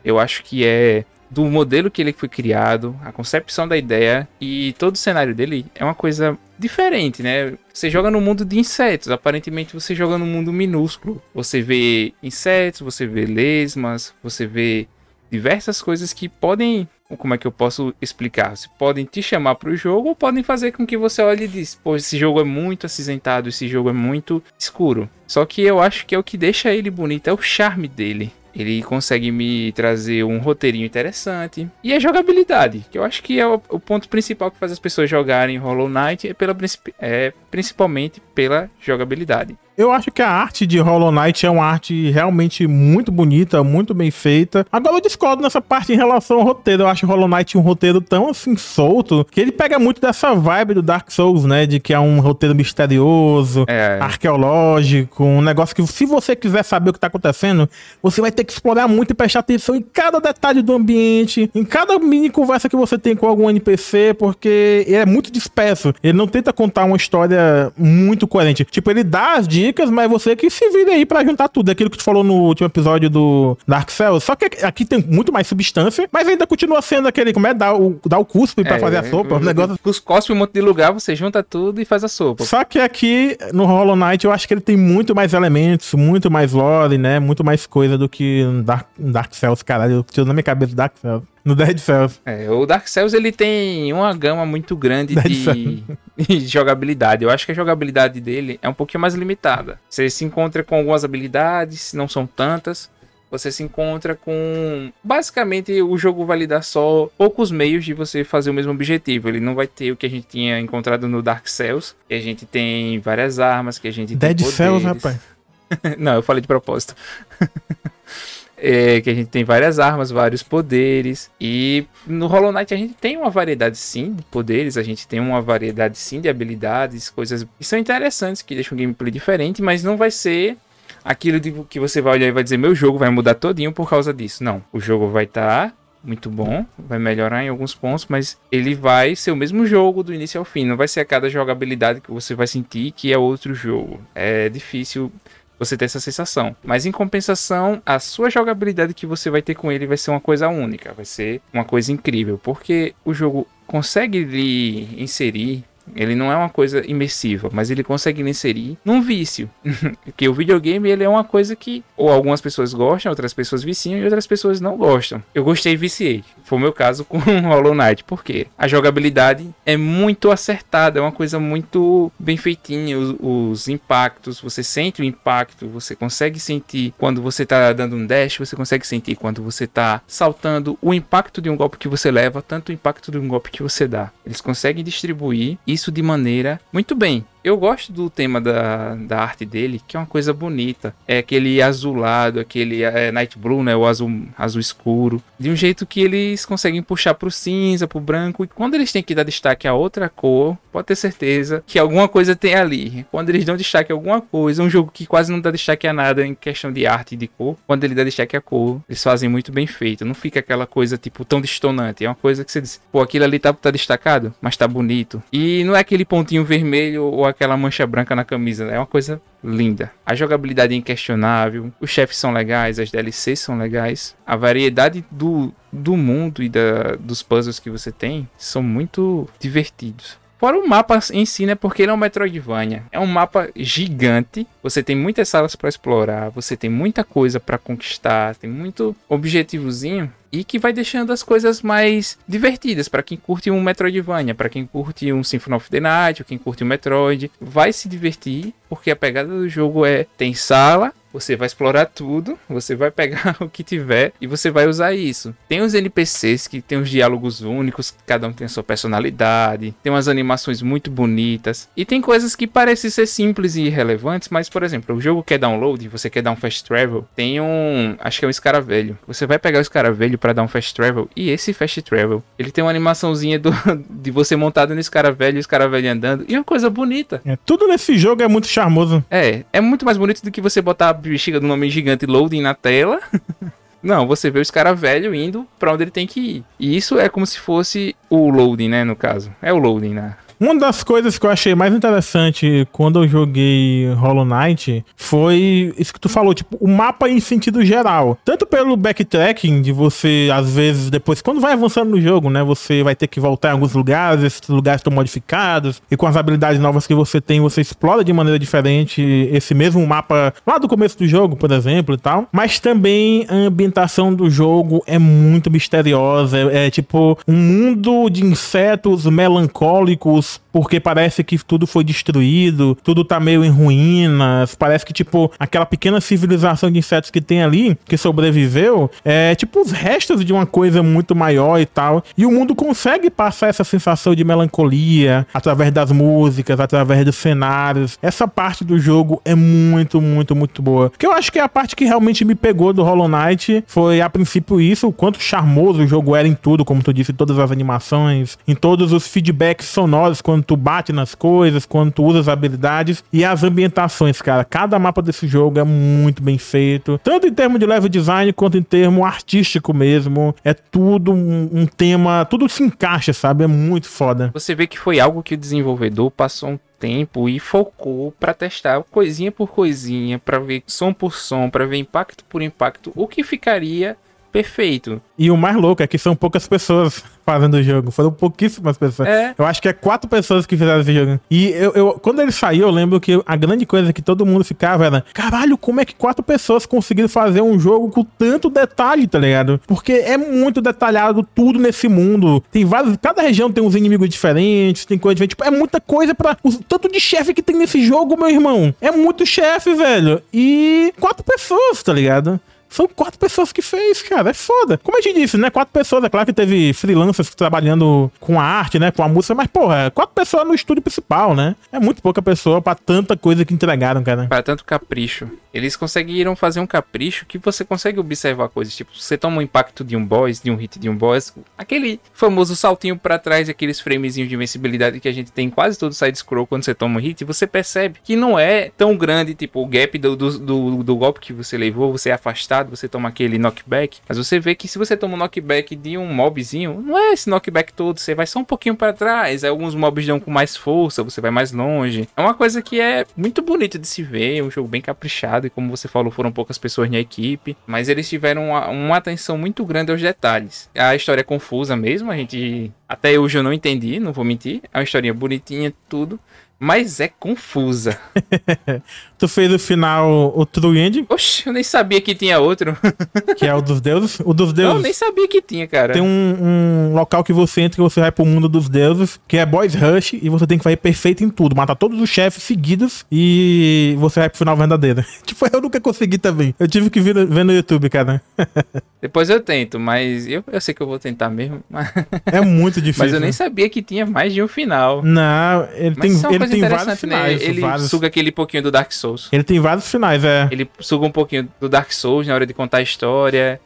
eu acho que é do modelo que ele foi criado, a concepção da ideia e todo o cenário dele é uma coisa diferente, né? Você joga no mundo de insetos, aparentemente você joga no mundo minúsculo. Você vê insetos, você vê lesmas, você vê diversas coisas que podem, como é que eu posso explicar? Se podem te chamar para o jogo ou podem fazer com que você olhe e diz, pô, esse jogo é muito acinzentado, esse jogo é muito escuro. Só que eu acho que é o que deixa ele bonito, é o charme dele. Ele consegue me trazer um roteirinho interessante. E a jogabilidade, que eu acho que é o, o ponto principal que faz as pessoas jogarem Hollow Knight, é, pela, é principalmente pela jogabilidade. Eu acho que a arte de Hollow Knight é uma arte realmente muito bonita, muito bem feita. Agora eu discordo nessa parte em relação ao roteiro. Eu acho Hollow Knight um roteiro tão assim solto que ele pega muito dessa vibe do Dark Souls, né? De que é um roteiro misterioso, é. arqueológico, um negócio que se você quiser saber o que tá acontecendo, você vai ter que explorar muito e prestar atenção em cada detalhe do ambiente, em cada mini conversa que você tem com algum NPC, porque ele é muito disperso. Ele não tenta contar uma história muito coerente. Tipo, ele dá as dicas dicas, mas você que se vira aí pra juntar tudo. Aquilo que tu falou no último episódio do Dark Cells. Só que aqui tem muito mais substância, mas ainda continua sendo aquele, como é, dar o, dar o cuspe pra é, fazer a sopa. O negócio... Os cospe um monte de lugar, você junta tudo e faz a sopa. Só que aqui, no Hollow Knight, eu acho que ele tem muito mais elementos, muito mais lore, né? Muito mais coisa do que Dark, Dark Cells, caralho. Eu tiro na minha cabeça Dark Cells. No Dead Cells. É, o Dark Cells ele tem uma gama muito grande de, [laughs] de, jogabilidade. Eu acho que a jogabilidade dele é um pouquinho mais limitada. Você se encontra com algumas habilidades, não são tantas. Você se encontra com. Basicamente, o jogo vai lhe dar só poucos meios de você fazer o mesmo objetivo. Ele não vai ter o que a gente tinha encontrado no Dark Cells, que a gente tem várias armas, que a gente Dead tem. Dead Cells, rapaz. [laughs] não, eu falei de propósito. [laughs] É, que a gente tem várias armas, vários poderes. E no Hollow Knight a gente tem uma variedade sim de poderes, a gente tem uma variedade sim de habilidades, coisas que são interessantes, que deixam o gameplay diferente, mas não vai ser aquilo de que você vai olhar e vai dizer: meu jogo vai mudar todinho por causa disso. Não, o jogo vai estar. Tá muito bom, vai melhorar em alguns pontos, mas ele vai ser o mesmo jogo do início ao fim. Não vai ser a cada jogabilidade que você vai sentir que é outro jogo. É difícil você ter essa sensação. Mas em compensação, a sua jogabilidade que você vai ter com ele vai ser uma coisa única, vai ser uma coisa incrível, porque o jogo consegue lhe inserir ele não é uma coisa imersiva, mas ele consegue inserir num vício. [laughs] Porque o videogame ele é uma coisa que ou algumas pessoas gostam, outras pessoas viciam e outras pessoas não gostam. Eu gostei e viciei. Foi o meu caso com [laughs] Hollow Knight. Por quê? A jogabilidade é muito acertada, é uma coisa muito bem feitinha. Os, os impactos, você sente o impacto, você consegue sentir quando você tá dando um dash, você consegue sentir quando você tá saltando o impacto de um golpe que você leva, tanto o impacto de um golpe que você dá. Eles conseguem distribuir isso de maneira muito bem. Eu gosto do tema da, da arte dele, que é uma coisa bonita. É aquele azulado, aquele é, night blue, né? O azul, azul escuro. De um jeito que eles conseguem puxar pro cinza, pro branco. E quando eles têm que dar destaque a outra cor, pode ter certeza que alguma coisa tem ali. Quando eles dão destaque a alguma coisa, um jogo que quase não dá destaque a nada em questão de arte e de cor, quando ele dá destaque a cor, eles fazem muito bem feito. Não fica aquela coisa, tipo, tão distonante. É uma coisa que você diz, pô, aquilo ali tá, tá destacado, mas tá bonito. E não é aquele pontinho vermelho ou aquela mancha branca na camisa, né? É uma coisa linda. A jogabilidade é inquestionável, os chefes são legais, as DLCs são legais, a variedade do, do mundo e da, dos puzzles que você tem são muito divertidos. Fora o mapa em si, né? Porque ele é um Metroidvania. É um mapa gigante. Você tem muitas salas para explorar. Você tem muita coisa para conquistar. Tem muito objetivozinho e que vai deixando as coisas mais divertidas para quem curte um Metroidvania, para quem curte um Symphony of the Night, ou quem curte um Metroid, vai se divertir, porque a pegada do jogo é tem sala, você vai explorar tudo, você vai pegar [laughs] o que tiver e você vai usar isso. Tem os NPCs que tem os diálogos únicos, cada um tem a sua personalidade, tem umas animações muito bonitas e tem coisas que parecem ser simples e irrelevantes, mas por exemplo, o jogo quer download, você quer dar um fast travel, tem um, acho que é um escaravelho. Você vai pegar o escaravelho para dar um fast travel e esse fast travel, ele tem uma animaçãozinha do, [laughs] de você montado no escaravelho, o escaravelho andando e é uma coisa bonita. É, tudo nesse jogo é muito charmoso. É, é muito mais bonito do que você botar bexiga do nome gigante loading na tela. [laughs] Não, você vê os cara velho indo para onde ele tem que ir. E isso é como se fosse o loading, né, no caso. É o loading, né? Uma das coisas que eu achei mais interessante quando eu joguei Hollow Knight foi isso que tu falou, tipo, o mapa em sentido geral. Tanto pelo backtracking, de você, às vezes, depois, quando vai avançando no jogo, né, você vai ter que voltar em alguns lugares, esses lugares estão modificados, e com as habilidades novas que você tem, você explora de maneira diferente esse mesmo mapa lá do começo do jogo, por exemplo, e tal. Mas também a ambientação do jogo é muito misteriosa, é, é tipo um mundo de insetos melancólicos porque parece que tudo foi destruído, tudo tá meio em ruínas, parece que, tipo, aquela pequena civilização de insetos que tem ali, que sobreviveu, é tipo os restos de uma coisa muito maior e tal. E o mundo consegue passar essa sensação de melancolia através das músicas, através dos cenários. Essa parte do jogo é muito, muito, muito boa. Que eu acho que é a parte que realmente me pegou do Hollow Knight foi, a princípio, isso, o quanto charmoso o jogo era em tudo, como tu disse, em todas as animações, em todos os feedbacks sonoros quando tu bate nas coisas, quando tu usa as habilidades e as ambientações, cara. Cada mapa desse jogo é muito bem feito, tanto em termos de level design quanto em termo artístico mesmo. É tudo um, um tema, tudo se encaixa, sabe? É muito foda. Você vê que foi algo que o desenvolvedor passou um tempo e focou para testar coisinha por coisinha, para ver som por som, para ver impacto por impacto, o que ficaria perfeito. E o mais louco é que são poucas pessoas [laughs] fazendo o jogo. Foram pouquíssimas pessoas. É. Eu acho que é quatro pessoas que fizeram esse jogo. E eu, eu, quando ele saiu, eu lembro que a grande coisa que todo mundo ficava era: caralho, como é que quatro pessoas conseguiram fazer um jogo com tanto detalhe, tá ligado? Porque é muito detalhado tudo nesse mundo. Tem vários. Cada região tem uns inimigos diferentes, tem coisa diferente. Tipo, é muita coisa pra. O tanto de chefe que tem nesse jogo, meu irmão. É muito chefe, velho. E quatro pessoas, tá ligado? São quatro pessoas que fez, cara. É foda. Como a gente disse, né? Quatro pessoas. É claro que teve freelancers trabalhando com a arte, né? Com a música, mas, porra, quatro pessoas no estúdio principal, né? É muito pouca pessoa pra tanta coisa que entregaram, cara. Pra tanto capricho. Eles conseguiram fazer um capricho que você consegue observar coisas. Tipo, você toma um impacto de um boss, de um hit de um boss. Aquele famoso saltinho para trás, aqueles framezinhos de invencibilidade que a gente tem em quase todo side-scroll quando você toma um hit. Você percebe que não é tão grande, tipo, o gap do, do, do, do golpe que você levou, você é afastado você toma aquele knockback, mas você vê que se você toma um knockback de um mobzinho, não é esse knockback todo, você vai só um pouquinho para trás, alguns mobs dão com mais força, você vai mais longe. É uma coisa que é muito bonito de se ver, é um jogo bem caprichado e como você falou, foram poucas pessoas na equipe, mas eles tiveram uma, uma atenção muito grande aos detalhes. A história é confusa mesmo, a gente até hoje eu não entendi, não vou mentir. É uma historinha bonitinha, tudo mas é confusa. [laughs] tu fez o final, o True End? Oxe, eu nem sabia que tinha outro. [laughs] que é o dos deuses? O dos deuses. Eu nem sabia que tinha, cara. Tem um, um local que você entra e você vai pro mundo dos deuses, que é Boys Rush, e você tem que fazer perfeito em tudo. Matar todos os chefes seguidos e você vai pro final verdadeiro. [laughs] tipo, eu nunca consegui também. Eu tive que ver, ver no YouTube, cara. Depois eu tento, mas eu, eu sei que eu vou tentar mesmo. é muito difícil. Mas eu nem sabia que tinha mais de um final. Não, ele mas tem. Ele mais interessante, né? Finais, ele vários... suga aquele pouquinho do Dark Souls. Ele tem vários finais, é. Ele suga um pouquinho do Dark Souls na hora de contar a história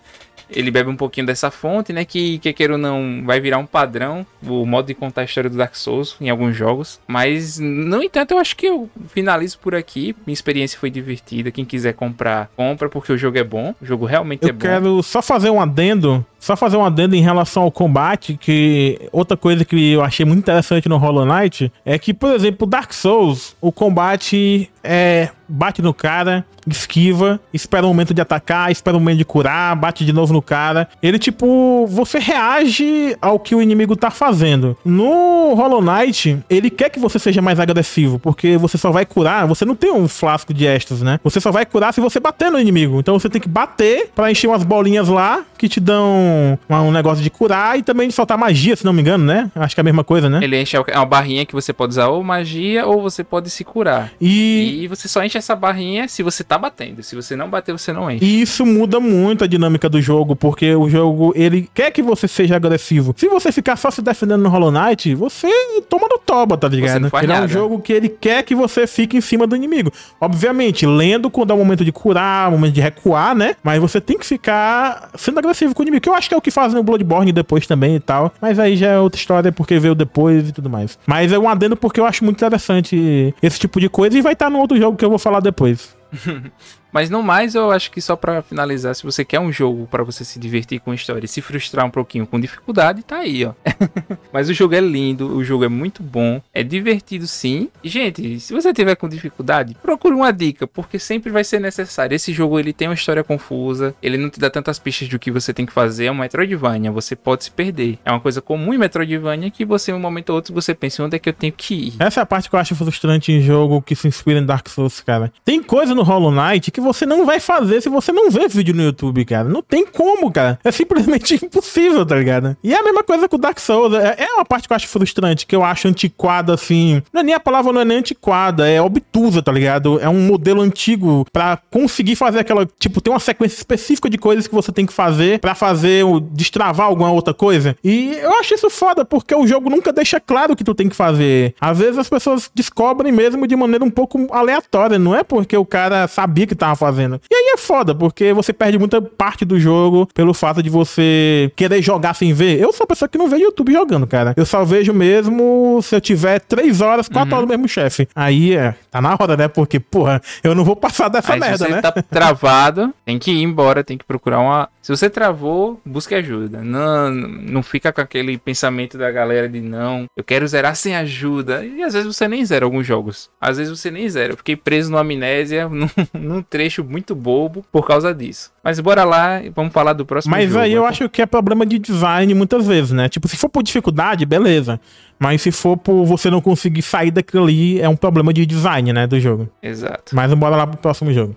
ele bebe um pouquinho dessa fonte, né? Que, que queira ou não, vai virar um padrão, o modo de contar a história do Dark Souls em alguns jogos. Mas, no entanto, eu acho que eu finalizo por aqui. Minha experiência foi divertida. Quem quiser comprar, compra, porque o jogo é bom. O jogo realmente eu é bom. Eu quero só fazer um adendo só fazer um adendo em relação ao combate, que outra coisa que eu achei muito interessante no Hollow Knight é que, por exemplo, Dark Souls, o combate é bate no cara, esquiva, espera o um momento de atacar, espera o um momento de curar, bate de novo no cara. Ele, tipo, você reage ao que o inimigo tá fazendo. No Hollow Knight, ele quer que você seja mais agressivo, porque você só vai curar, você não tem um flasco de extras, né? Você só vai curar se você bater no inimigo. Então você tem que bater para encher umas bolinhas lá que te dão um, negócio de curar e também de soltar magia, se não me engano, né? Acho que é a mesma coisa, né? Ele enche uma barrinha que você pode usar ou magia ou você pode se curar. E, e você só enche essa barrinha se você tá batendo. Se você não bater, você não enche. E isso muda muito a dinâmica do jogo, porque o jogo, ele quer que você seja agressivo. Se você ficar só se defendendo no Hollow Knight, você toma no toba, tá ligado? Ele nada. é um jogo que ele quer que você fique em cima do inimigo. Obviamente, lendo quando é o momento de curar, o momento de recuar, né? Mas você tem que ficar sendo agressivo com o inimigo, que eu acho que é o que fazem no Bloodborne depois também e tal. Mas aí já é outra história, porque veio depois e tudo mais. Mas é um adendo porque eu acho muito interessante esse tipo de coisa e vai estar no outro jogo que eu vou falar depois. [laughs] Mas no mais, eu acho que só para finalizar, se você quer um jogo para você se divertir com história e se frustrar um pouquinho com dificuldade, tá aí, ó. [laughs] Mas o jogo é lindo, o jogo é muito bom, é divertido sim. E, gente, se você tiver com dificuldade, procure uma dica, porque sempre vai ser necessário. Esse jogo ele tem uma história confusa, ele não te dá tantas pistas do que você tem que fazer, é um Metroidvania, você pode se perder. É uma coisa comum em Metroidvania que você, um momento ou outro, você pensa onde é que eu tenho que ir. Essa é a parte que eu acho frustrante em jogo que se inspira em Dark Souls, cara. Tem coisa no Hollow Knight que você não vai fazer se você não vê vídeo no YouTube, cara. Não tem como, cara. É simplesmente [laughs] impossível, tá ligado? E é a mesma coisa com o Dark Souls. É, é uma parte que eu acho frustrante, que eu acho antiquada, assim. Não é nem a palavra, não é nem antiquada, é obtusa, tá ligado? É um modelo antigo para conseguir fazer aquela. Tipo, tem uma sequência específica de coisas que você tem que fazer para fazer, destravar alguma outra coisa. E eu acho isso foda, porque o jogo nunca deixa claro o que tu tem que fazer. Às vezes as pessoas descobrem mesmo de maneira um pouco aleatória, não é porque o cara sabia que tava fazendo. E aí é foda, porque você perde muita parte do jogo pelo fato de você querer jogar sem ver. Eu sou uma pessoa que não vê YouTube jogando, cara. Eu só vejo mesmo se eu tiver três horas, quatro uhum. horas mesmo chefe. Aí é, tá na hora, né? Porque, porra, eu não vou passar dessa aí, merda, se você né? tá travado, tem que ir embora, tem que procurar uma. Se você travou, busque ajuda. Não, não fica com aquele pensamento da galera de não, eu quero zerar sem ajuda. E às vezes você nem zera alguns jogos. Às vezes você nem zera. Eu fiquei preso no amnésia [laughs] num, num trecho muito bobo por causa disso. Mas bora lá e vamos falar do próximo Mas jogo. aí eu acho que é problema de design muitas vezes, né? Tipo, se for por dificuldade, beleza. Mas se for por você não conseguir sair daquilo ali, é um problema de design, né, do jogo. Exato. Mas bora lá pro próximo jogo.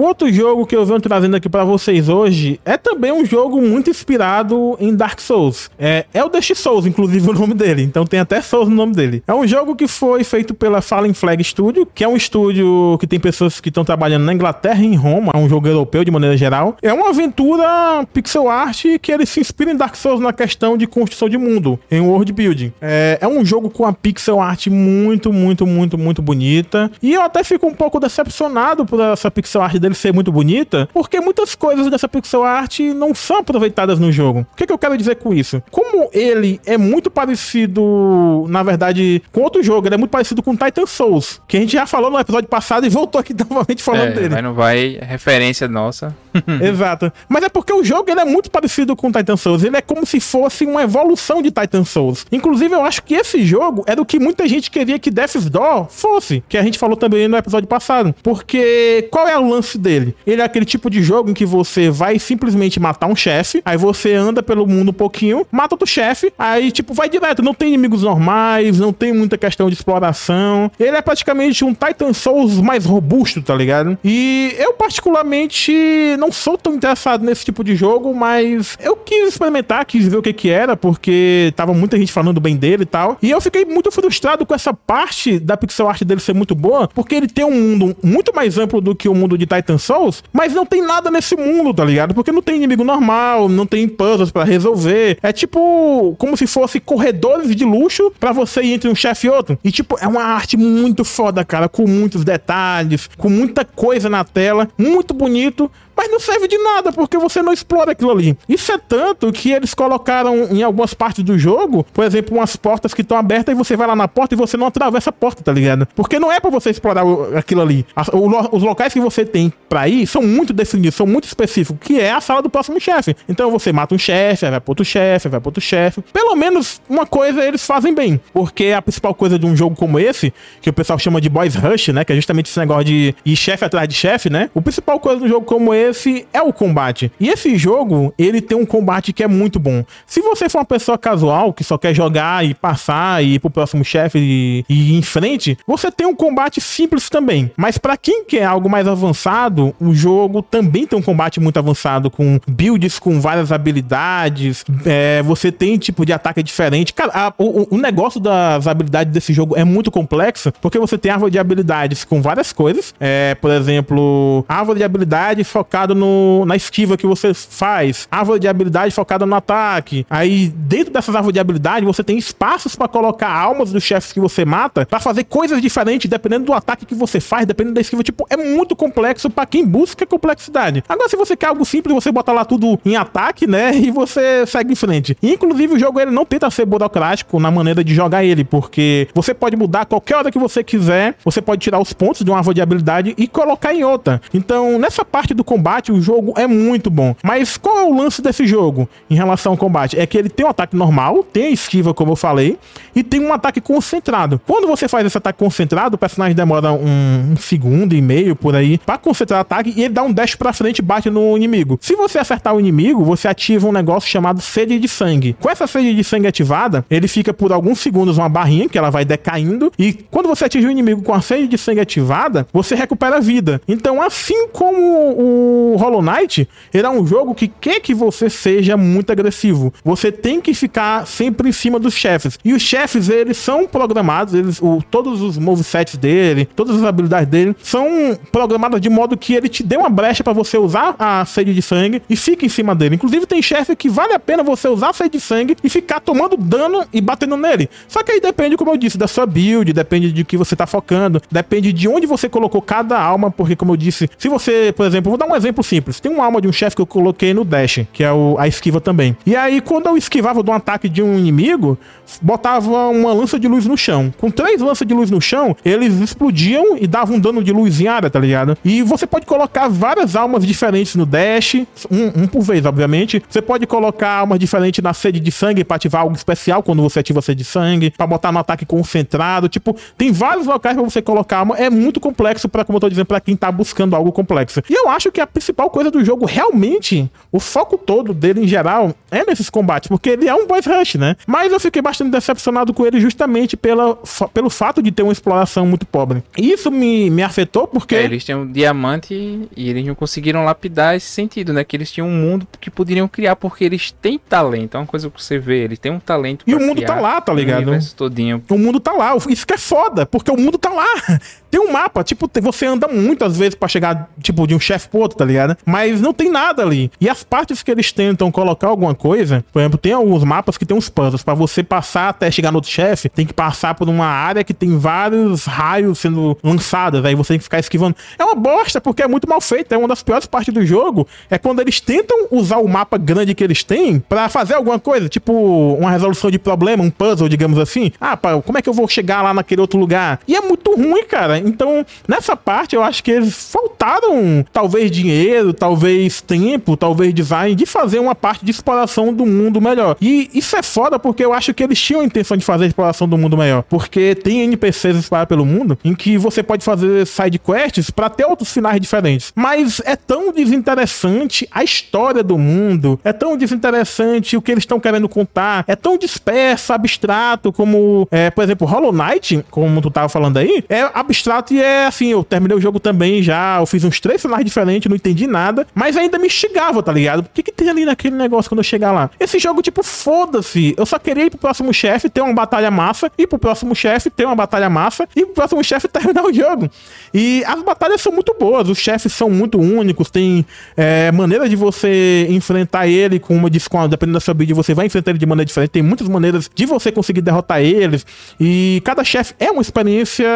O outro jogo que eu venho trazendo aqui para vocês hoje é também um jogo muito inspirado em Dark Souls. É Eldest Souls, inclusive [laughs] o nome dele. Então tem até Souls no nome dele. É um jogo que foi feito pela Fallen Flag Studio, que é um estúdio que tem pessoas que estão trabalhando na Inglaterra e em Roma. É um jogo europeu de maneira geral. É uma aventura pixel art que ele se inspira em Dark Souls na questão de construção de mundo, em world building. É, é um jogo com a pixel art muito, muito, muito, muito bonita. E eu até fico um pouco decepcionado por essa pixel art dele dele ser muito bonita, porque muitas coisas dessa pixel art não são aproveitadas no jogo. O que, que eu quero dizer com isso? Como ele é muito parecido, na verdade, com outro jogo, ele é muito parecido com Titan Souls, que a gente já falou no episódio passado e voltou aqui [laughs] novamente falando é, dele. Vai não vai, referência nossa. [laughs] [laughs] Exato. Mas é porque o jogo ele é muito parecido com Titan Souls, ele é como se fosse uma evolução de Titan Souls. Inclusive, eu acho que esse jogo era o que muita gente queria que Death's Door fosse, que a gente falou também no episódio passado. Porque qual é o lance dele. Ele é aquele tipo de jogo em que você vai simplesmente matar um chefe, aí você anda pelo mundo um pouquinho, mata outro chefe, aí tipo vai direto, não tem inimigos normais, não tem muita questão de exploração. Ele é praticamente um Titan Souls mais robusto, tá ligado? E eu particularmente não sou tão interessado nesse tipo de jogo, mas eu quis experimentar, quis ver o que que era, porque tava muita gente falando bem dele e tal. E eu fiquei muito frustrado com essa parte da pixel art dele ser muito boa, porque ele tem um mundo muito mais amplo do que o mundo de Titan Souls, mas não tem nada nesse mundo, tá ligado? Porque não tem inimigo normal, não tem puzzles para resolver. É tipo como se fosse corredores de luxo para você ir entre um chefe e outro. E tipo, é uma arte muito foda, cara, com muitos detalhes, com muita coisa na tela, muito bonito, mas não serve de nada porque você não explora aquilo ali. Isso é tanto que eles colocaram em algumas partes do jogo, por exemplo, umas portas que estão abertas e você vai lá na porta e você não atravessa a porta, tá ligado? Porque não é para você explorar aquilo ali. os locais que você tem para ir são muito definidos, são muito específicos, que é a sala do próximo chefe. Então você mata um chefe, vai pro outro chefe, vai pro outro chefe. Pelo menos uma coisa eles fazem bem, porque a principal coisa de um jogo como esse, que o pessoal chama de boys rush, né, que é justamente esse negócio de ir chefe atrás de chefe, né? O principal coisa de um jogo como esse esse é o combate. E esse jogo, ele tem um combate que é muito bom. Se você for uma pessoa casual, que só quer jogar e passar e ir pro próximo chefe e, e ir em frente, você tem um combate simples também. Mas para quem quer algo mais avançado, o jogo também tem um combate muito avançado, com builds com várias habilidades. É, você tem tipo de ataque diferente. Cara, a, o, o negócio das habilidades desse jogo é muito complexo, porque você tem árvore de habilidades com várias coisas. É, por exemplo, árvore de habilidade focada na esquiva que você faz, árvore de habilidade focada no ataque. Aí, dentro dessas árvores de habilidade, você tem espaços para colocar almas dos chefes que você mata para fazer coisas diferentes dependendo do ataque que você faz, dependendo da esquiva. Tipo, é muito complexo para quem busca complexidade. Agora, se você quer algo simples, você bota lá tudo em ataque, né? [laughs] E você segue em frente. Inclusive, o jogo ele não tenta ser burocrático na maneira de jogar ele, porque você pode mudar qualquer hora que você quiser, você pode tirar os pontos de uma árvore de habilidade e colocar em outra. Então, nessa parte do combate, combate, o jogo é muito bom. Mas qual é o lance desse jogo em relação ao combate? É que ele tem um ataque normal, tem a esquiva, como eu falei, e tem um ataque concentrado. Quando você faz esse ataque concentrado, o personagem demora um, um segundo e meio por aí para concentrar o ataque e ele dá um dash pra frente e bate no inimigo. Se você acertar o inimigo, você ativa um negócio chamado sede de sangue. Com essa sede de sangue ativada, ele fica por alguns segundos uma barrinha que ela vai decaindo e quando você atinge o inimigo com a sede de sangue ativada, você recupera vida. Então, assim como o Hollow Knight, ele é um jogo que quer que você seja muito agressivo. Você tem que ficar sempre em cima dos chefes. E os chefes, eles são programados, eles, o, todos os movesets dele, todas as habilidades dele, são programadas de modo que ele te dê uma brecha para você usar a sede de sangue e fica em cima dele. Inclusive, tem chefe que vale a pena você usar a sede de sangue e ficar tomando dano e batendo nele. Só que aí depende, como eu disse, da sua build, depende de que você tá focando, depende de onde você colocou cada alma, porque, como eu disse, se você, por exemplo, vou dar um exemplo exemplo simples. Tem uma alma de um chefe que eu coloquei no dash, que é o, a esquiva também. E aí, quando eu esquivava de um ataque de um inimigo, botava uma lança de luz no chão. Com três lanças de luz no chão, eles explodiam e davam um dano de luz em área, tá ligado? E você pode colocar várias almas diferentes no dash, um, um por vez, obviamente. Você pode colocar almas diferentes na sede de sangue pra ativar algo especial quando você ativa a sede de sangue, pra botar no ataque concentrado. Tipo, tem vários locais pra você colocar alma. É muito complexo para como eu tô dizendo, pra quem tá buscando algo complexo. E eu acho que a principal coisa do jogo, realmente, o foco todo dele em geral é nesses combates, porque ele é um boss rush, né? Mas eu fiquei bastante decepcionado com ele justamente pela, pelo fato de ter uma exploração muito pobre. Isso me, me afetou porque. É, eles tinham um diamante e eles não conseguiram lapidar esse sentido, né? Que eles tinham um mundo que poderiam criar, porque eles têm talento. É uma coisa que você vê, eles têm um talento. E o mundo tá lá, tá ligado? O todinho. O mundo tá lá. Isso que é foda, porque o mundo tá lá. Tem um mapa, tipo, você anda muitas vezes para chegar, tipo, de um chefe pro outro, tá ligado? Mas não tem nada ali. E as partes que eles tentam colocar alguma coisa, por exemplo, tem alguns mapas que tem uns puzzles. para você passar até chegar no outro chefe, tem que passar por uma área que tem vários raios sendo lançados. Aí você tem que ficar esquivando. É uma bosta, porque é muito mal feito. É uma das piores partes do jogo. É quando eles tentam usar o mapa grande que eles têm para fazer alguma coisa, tipo uma resolução de problema, um puzzle, digamos assim. Ah, pá, como é que eu vou chegar lá naquele outro lugar? E é muito ruim, cara. Então, nessa parte, eu acho que eles faltaram, talvez, dinheiro, talvez tempo, talvez design, de fazer uma parte de exploração do mundo melhor. E isso é foda porque eu acho que eles tinham a intenção de fazer a exploração do mundo melhor. Porque tem NPCs espalhados pelo mundo em que você pode fazer side quests para ter outros finais diferentes. Mas é tão desinteressante a história do mundo, é tão desinteressante o que eles estão querendo contar, é tão disperso, abstrato, como, é, por exemplo, Hollow Knight, como tu tava falando aí, é abstrato e é assim, eu terminei o jogo também já, eu fiz uns três finais diferentes, não entendi nada, mas ainda me instigava, tá ligado? O que que tem ali naquele negócio quando eu chegar lá? Esse jogo, tipo, foda-se, eu só queria ir pro próximo chefe, ter uma batalha massa, ir pro próximo chefe, ter uma batalha massa, e pro próximo chefe [laughs] terminar o jogo. E as batalhas são muito boas, os chefes são muito únicos, tem é, maneira de você enfrentar ele com uma com, dependendo da sua build, você vai enfrentar ele de maneira diferente, tem muitas maneiras de você conseguir derrotar eles, e cada chefe é uma experiência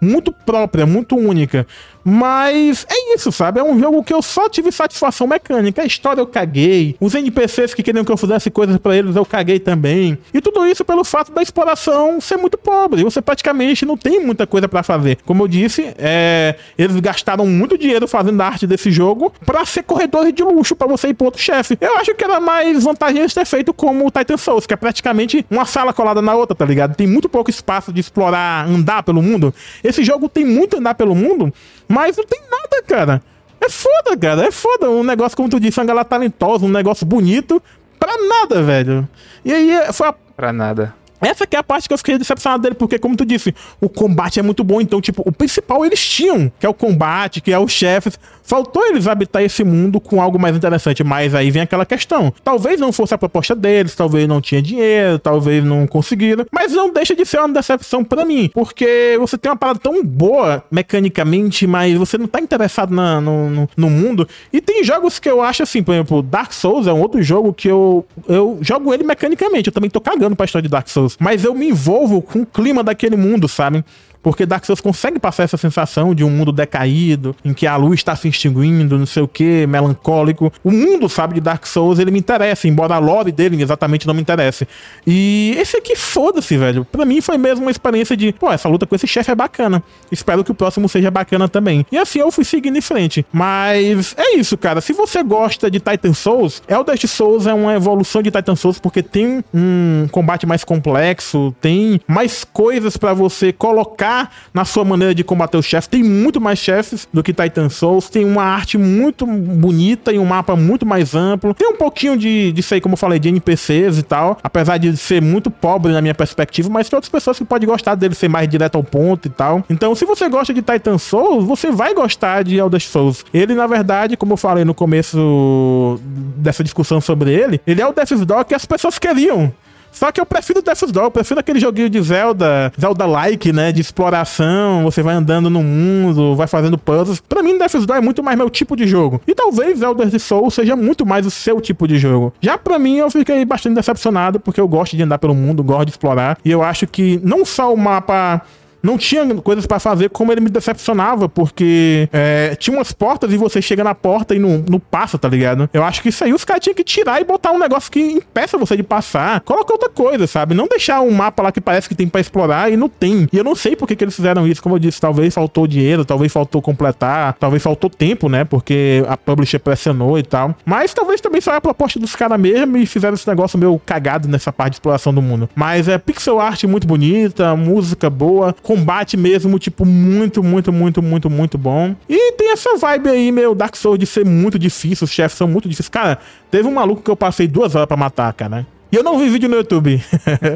muito própria, muito única. Mas é isso, sabe? É um jogo que eu só tive satisfação mecânica. A história eu caguei. Os NPCs que queriam que eu fizesse coisas para eles eu caguei também. E tudo isso pelo fato da exploração ser muito pobre. Você praticamente não tem muita coisa para fazer. Como eu disse, é... eles gastaram muito dinheiro fazendo a arte desse jogo para ser corredores de luxo para você ir pro outro chefe. Eu acho que era mais vantajoso ter feito como o Titan Souls, que é praticamente uma sala colada na outra, tá ligado? Tem muito pouco espaço de explorar, andar pelo mundo. Esse jogo tem muito andar pelo mundo, mas não tem nada, cara. É foda, cara. É foda. Um negócio, como tu disse, uma galera talentosa, um negócio bonito, pra nada, velho. E aí foi a... Pra nada. Essa que é a parte que eu fiquei decepcionado dele, porque, como tu disse, o combate é muito bom. Então, tipo, o principal eles tinham, que é o combate, que é os chefes. Faltou eles habitar esse mundo com algo mais interessante. Mas aí vem aquela questão. Talvez não fosse a proposta deles, talvez não tinha dinheiro, talvez não conseguiram. Mas não deixa de ser uma decepção para mim. Porque você tem uma parada tão boa mecanicamente, mas você não tá interessado na, no, no, no, mundo. E tem jogos que eu acho assim, por exemplo, Dark Souls é um outro jogo que eu, eu jogo ele mecanicamente. Eu também tô cagando pra história de Dark Souls. Mas eu me envolvo com o clima daquele mundo, sabe? Porque Dark Souls consegue passar essa sensação de um mundo decaído, em que a luz está se extinguindo, não sei o que, melancólico. O mundo, sabe, de Dark Souls, ele me interessa, embora a lore dele exatamente não me interesse. E esse aqui, foda-se, velho. Pra mim foi mesmo uma experiência de, pô, essa luta com esse chefe é bacana. Espero que o próximo seja bacana também. E assim eu fui seguindo em frente. Mas é isso, cara. Se você gosta de Titan Souls, Eldest Souls é uma evolução de Titan Souls porque tem um combate mais complexo, tem mais coisas para você colocar na sua maneira de combater o chefe. Tem muito mais chefes do que Titan Souls. Tem uma arte muito bonita e um mapa muito mais amplo. Tem um pouquinho de, disso aí, como eu falei, de NPCs e tal. Apesar de ser muito pobre na minha perspectiva, mas tem outras pessoas que podem gostar dele ser mais direto ao ponto e tal. Então, se você gosta de Titan Souls, você vai gostar de Elder Souls. Ele, na verdade, como eu falei no começo dessa discussão sobre ele, ele é o Death's Door que as pessoas queriam. Só que eu prefiro Death's Door, eu prefiro aquele joguinho de Zelda, Zelda-like, né? De exploração, você vai andando no mundo, vai fazendo puzzles. Pra mim, Death's Door é muito mais meu tipo de jogo. E talvez Zelda de Soul seja muito mais o seu tipo de jogo. Já pra mim, eu fiquei bastante decepcionado, porque eu gosto de andar pelo mundo, gosto de explorar. E eu acho que não só o mapa não tinha coisas para fazer, como ele me decepcionava, porque é, tinha umas portas e você chega na porta e não, não passa, tá ligado? Eu acho que isso aí os caras tinham que tirar e botar um negócio que impeça você de passar. Coloca outra coisa, sabe? Não deixar um mapa lá que parece que tem para explorar e não tem. E eu não sei por que, que eles fizeram isso, como eu disse, talvez faltou dinheiro, talvez faltou completar, talvez faltou tempo, né? Porque a publisher pressionou e tal. Mas talvez também foi a proposta dos caras mesmo e fizeram esse negócio meio cagado nessa parte de exploração do mundo. Mas é pixel art muito bonita, música boa, combate mesmo, tipo, muito, muito, muito, muito, muito bom. E tem essa vibe aí, meu, Dark Souls de ser muito difícil, os chefes são muito difíceis. Cara, teve um maluco que eu passei duas horas pra matar, cara. E eu não vi vídeo no YouTube.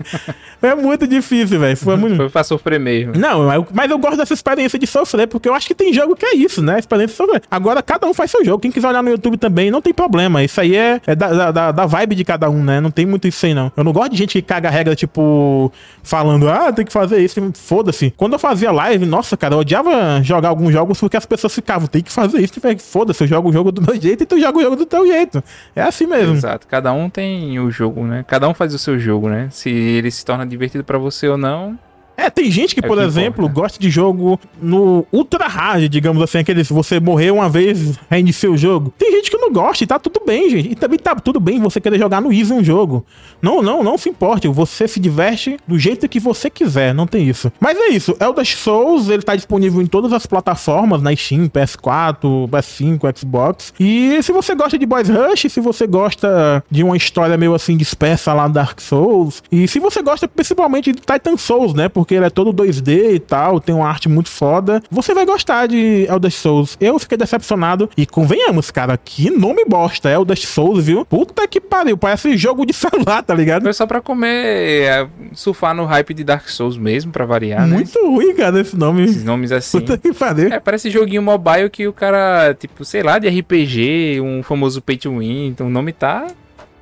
[laughs] é muito difícil, velho. Foi muito. Foi pra sofrer mesmo. Não, mas eu gosto dessa experiência de sofrer, porque eu acho que tem jogo que é isso, né? Experiência de sofrer. Agora, cada um faz seu jogo. Quem quiser olhar no YouTube também, não tem problema. Isso aí é, é da, da, da, vibe de cada um, né? Não tem muito isso aí, não. Eu não gosto de gente que caga regra, tipo, falando, ah, tem que fazer isso. Foda-se. Quando eu fazia live, nossa, cara, eu odiava jogar alguns jogos porque as pessoas ficavam, tem que fazer isso. Foda-se, eu jogo o jogo do meu [laughs] jeito e tu joga o jogo do teu jeito. É assim mesmo. Exato. Cada um tem o jogo, né? Cada um faz o seu jogo, né? Se ele se torna divertido para você ou não, É, tem gente que, É por que exemplo, importa. gosta de jogo no ultra hard, digamos assim, aquele se você morrer uma vez, reinicia o jogo. Tem gente que não gosta e tá tudo bem, gente. E também tá tudo bem você querer jogar no easy um jogo. Não, não, não se importe. Você se diverte do jeito que você quiser, não tem isso. Mas é isso, Elder Souls, ele tá disponível em todas as plataformas, na Steam, PS4, PS5, Xbox. E se você gosta de Boys Rush, se você gosta de uma história meio assim dispersa lá no Dark Souls, e se você gosta principalmente de Titan Souls, né? Porque ele é todo 2D e tal, tem uma arte muito foda, você vai gostar de Elder Souls. Eu fiquei decepcionado e convenhamos, cara, que nome bosta, Elder Souls, viu? Puta que pariu, parece jogo de [laughs] celular, tá ligado? Foi só pra comer, é, surfar no hype de Dark Souls mesmo, pra variar, né? Muito ruim, cara, esse nome. Esses nomes assim. Puta que pariu. É, parece joguinho mobile que o cara, tipo, sei lá, de RPG, um famoso pay to win. Então o nome tá.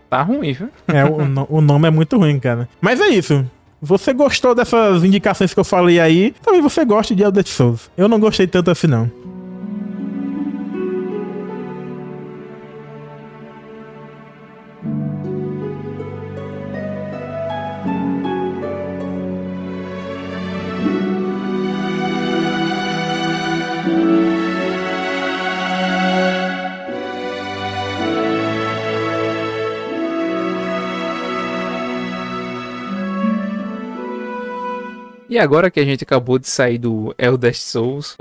tá ruim, viu? É, o, o nome é muito ruim, cara. Mas é isso. Você gostou dessas indicações que eu falei aí? Também você gosta de Elder Souls. Eu não gostei tanto assim, não. E agora que a gente acabou de sair do Elder Souls,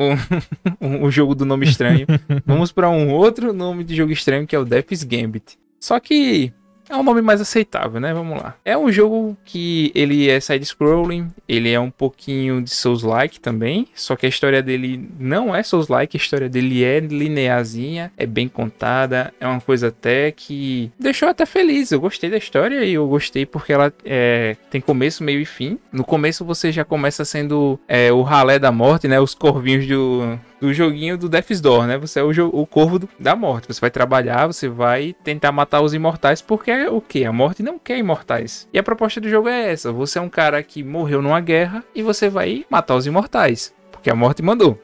o, o [laughs] jogo do nome estranho, [laughs] vamos pra um outro nome de jogo estranho que é o Death's Gambit. Só que é um nome mais aceitável, né? Vamos lá. É um jogo que ele é side-scrolling, ele é um pouquinho de Souls-like também, só que a história dele não é Souls-like, a história dele é linearzinha, é bem contada, é uma coisa até que deixou até feliz. Eu gostei da história e eu gostei porque ela é, tem começo, meio e fim. No começo você já começa sendo é, o ralé da morte, né? Os corvinhos do, do joguinho do Death's Door, né? Você é o, o corvo do- da morte. Você vai trabalhar, você vai tentar matar os imortais, porque é o que? A morte não quer imortais. E a proposta do jogo é essa: você é um cara que morreu numa guerra e você vai matar os imortais, porque a morte mandou.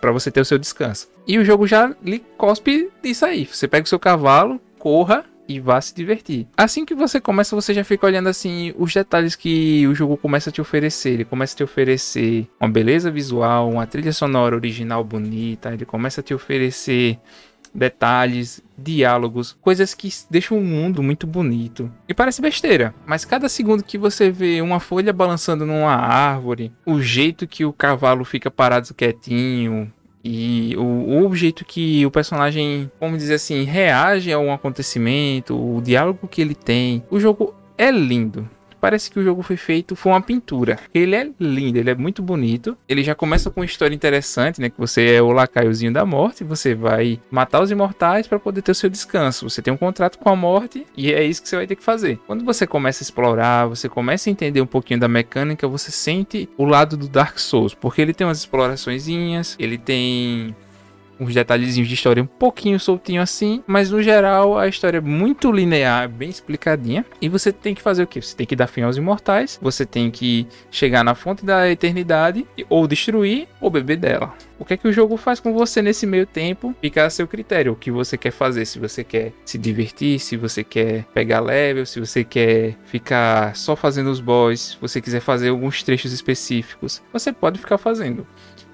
Para você ter o seu descanso. E o jogo já lhe cospe disso aí. Você pega o seu cavalo, corra e vá se divertir. Assim que você começa, você já fica olhando assim os detalhes que o jogo começa a te oferecer. Ele começa a te oferecer uma beleza visual, uma trilha sonora original bonita, ele começa a te oferecer detalhes, diálogos, coisas que deixam o mundo muito bonito. E parece besteira, mas cada segundo que você vê uma folha balançando numa árvore, o jeito que o cavalo fica parado quietinho, e o, o jeito que o personagem, vamos dizer assim, reage a um acontecimento, o diálogo que ele tem, o jogo é lindo. Parece que o jogo foi feito, foi uma pintura. Ele é lindo, ele é muito bonito. Ele já começa com uma história interessante, né? Que você é o lacaiozinho da morte, você vai matar os imortais para poder ter o seu descanso. Você tem um contrato com a morte e é isso que você vai ter que fazer. Quando você começa a explorar, você começa a entender um pouquinho da mecânica, você sente o lado do Dark Souls, porque ele tem umas exploraçõezinhas, ele tem uns detalhezinhos de história um pouquinho soltinho assim, mas no geral a história é muito linear, bem explicadinha. E você tem que fazer o que? Você tem que dar fim aos imortais, você tem que chegar na fonte da eternidade, ou destruir, ou beber dela. O que é que o jogo faz com você nesse meio tempo? Fica a seu critério, o que você quer fazer, se você quer se divertir, se você quer pegar level, se você quer ficar só fazendo os boss, se você quiser fazer alguns trechos específicos, você pode ficar fazendo.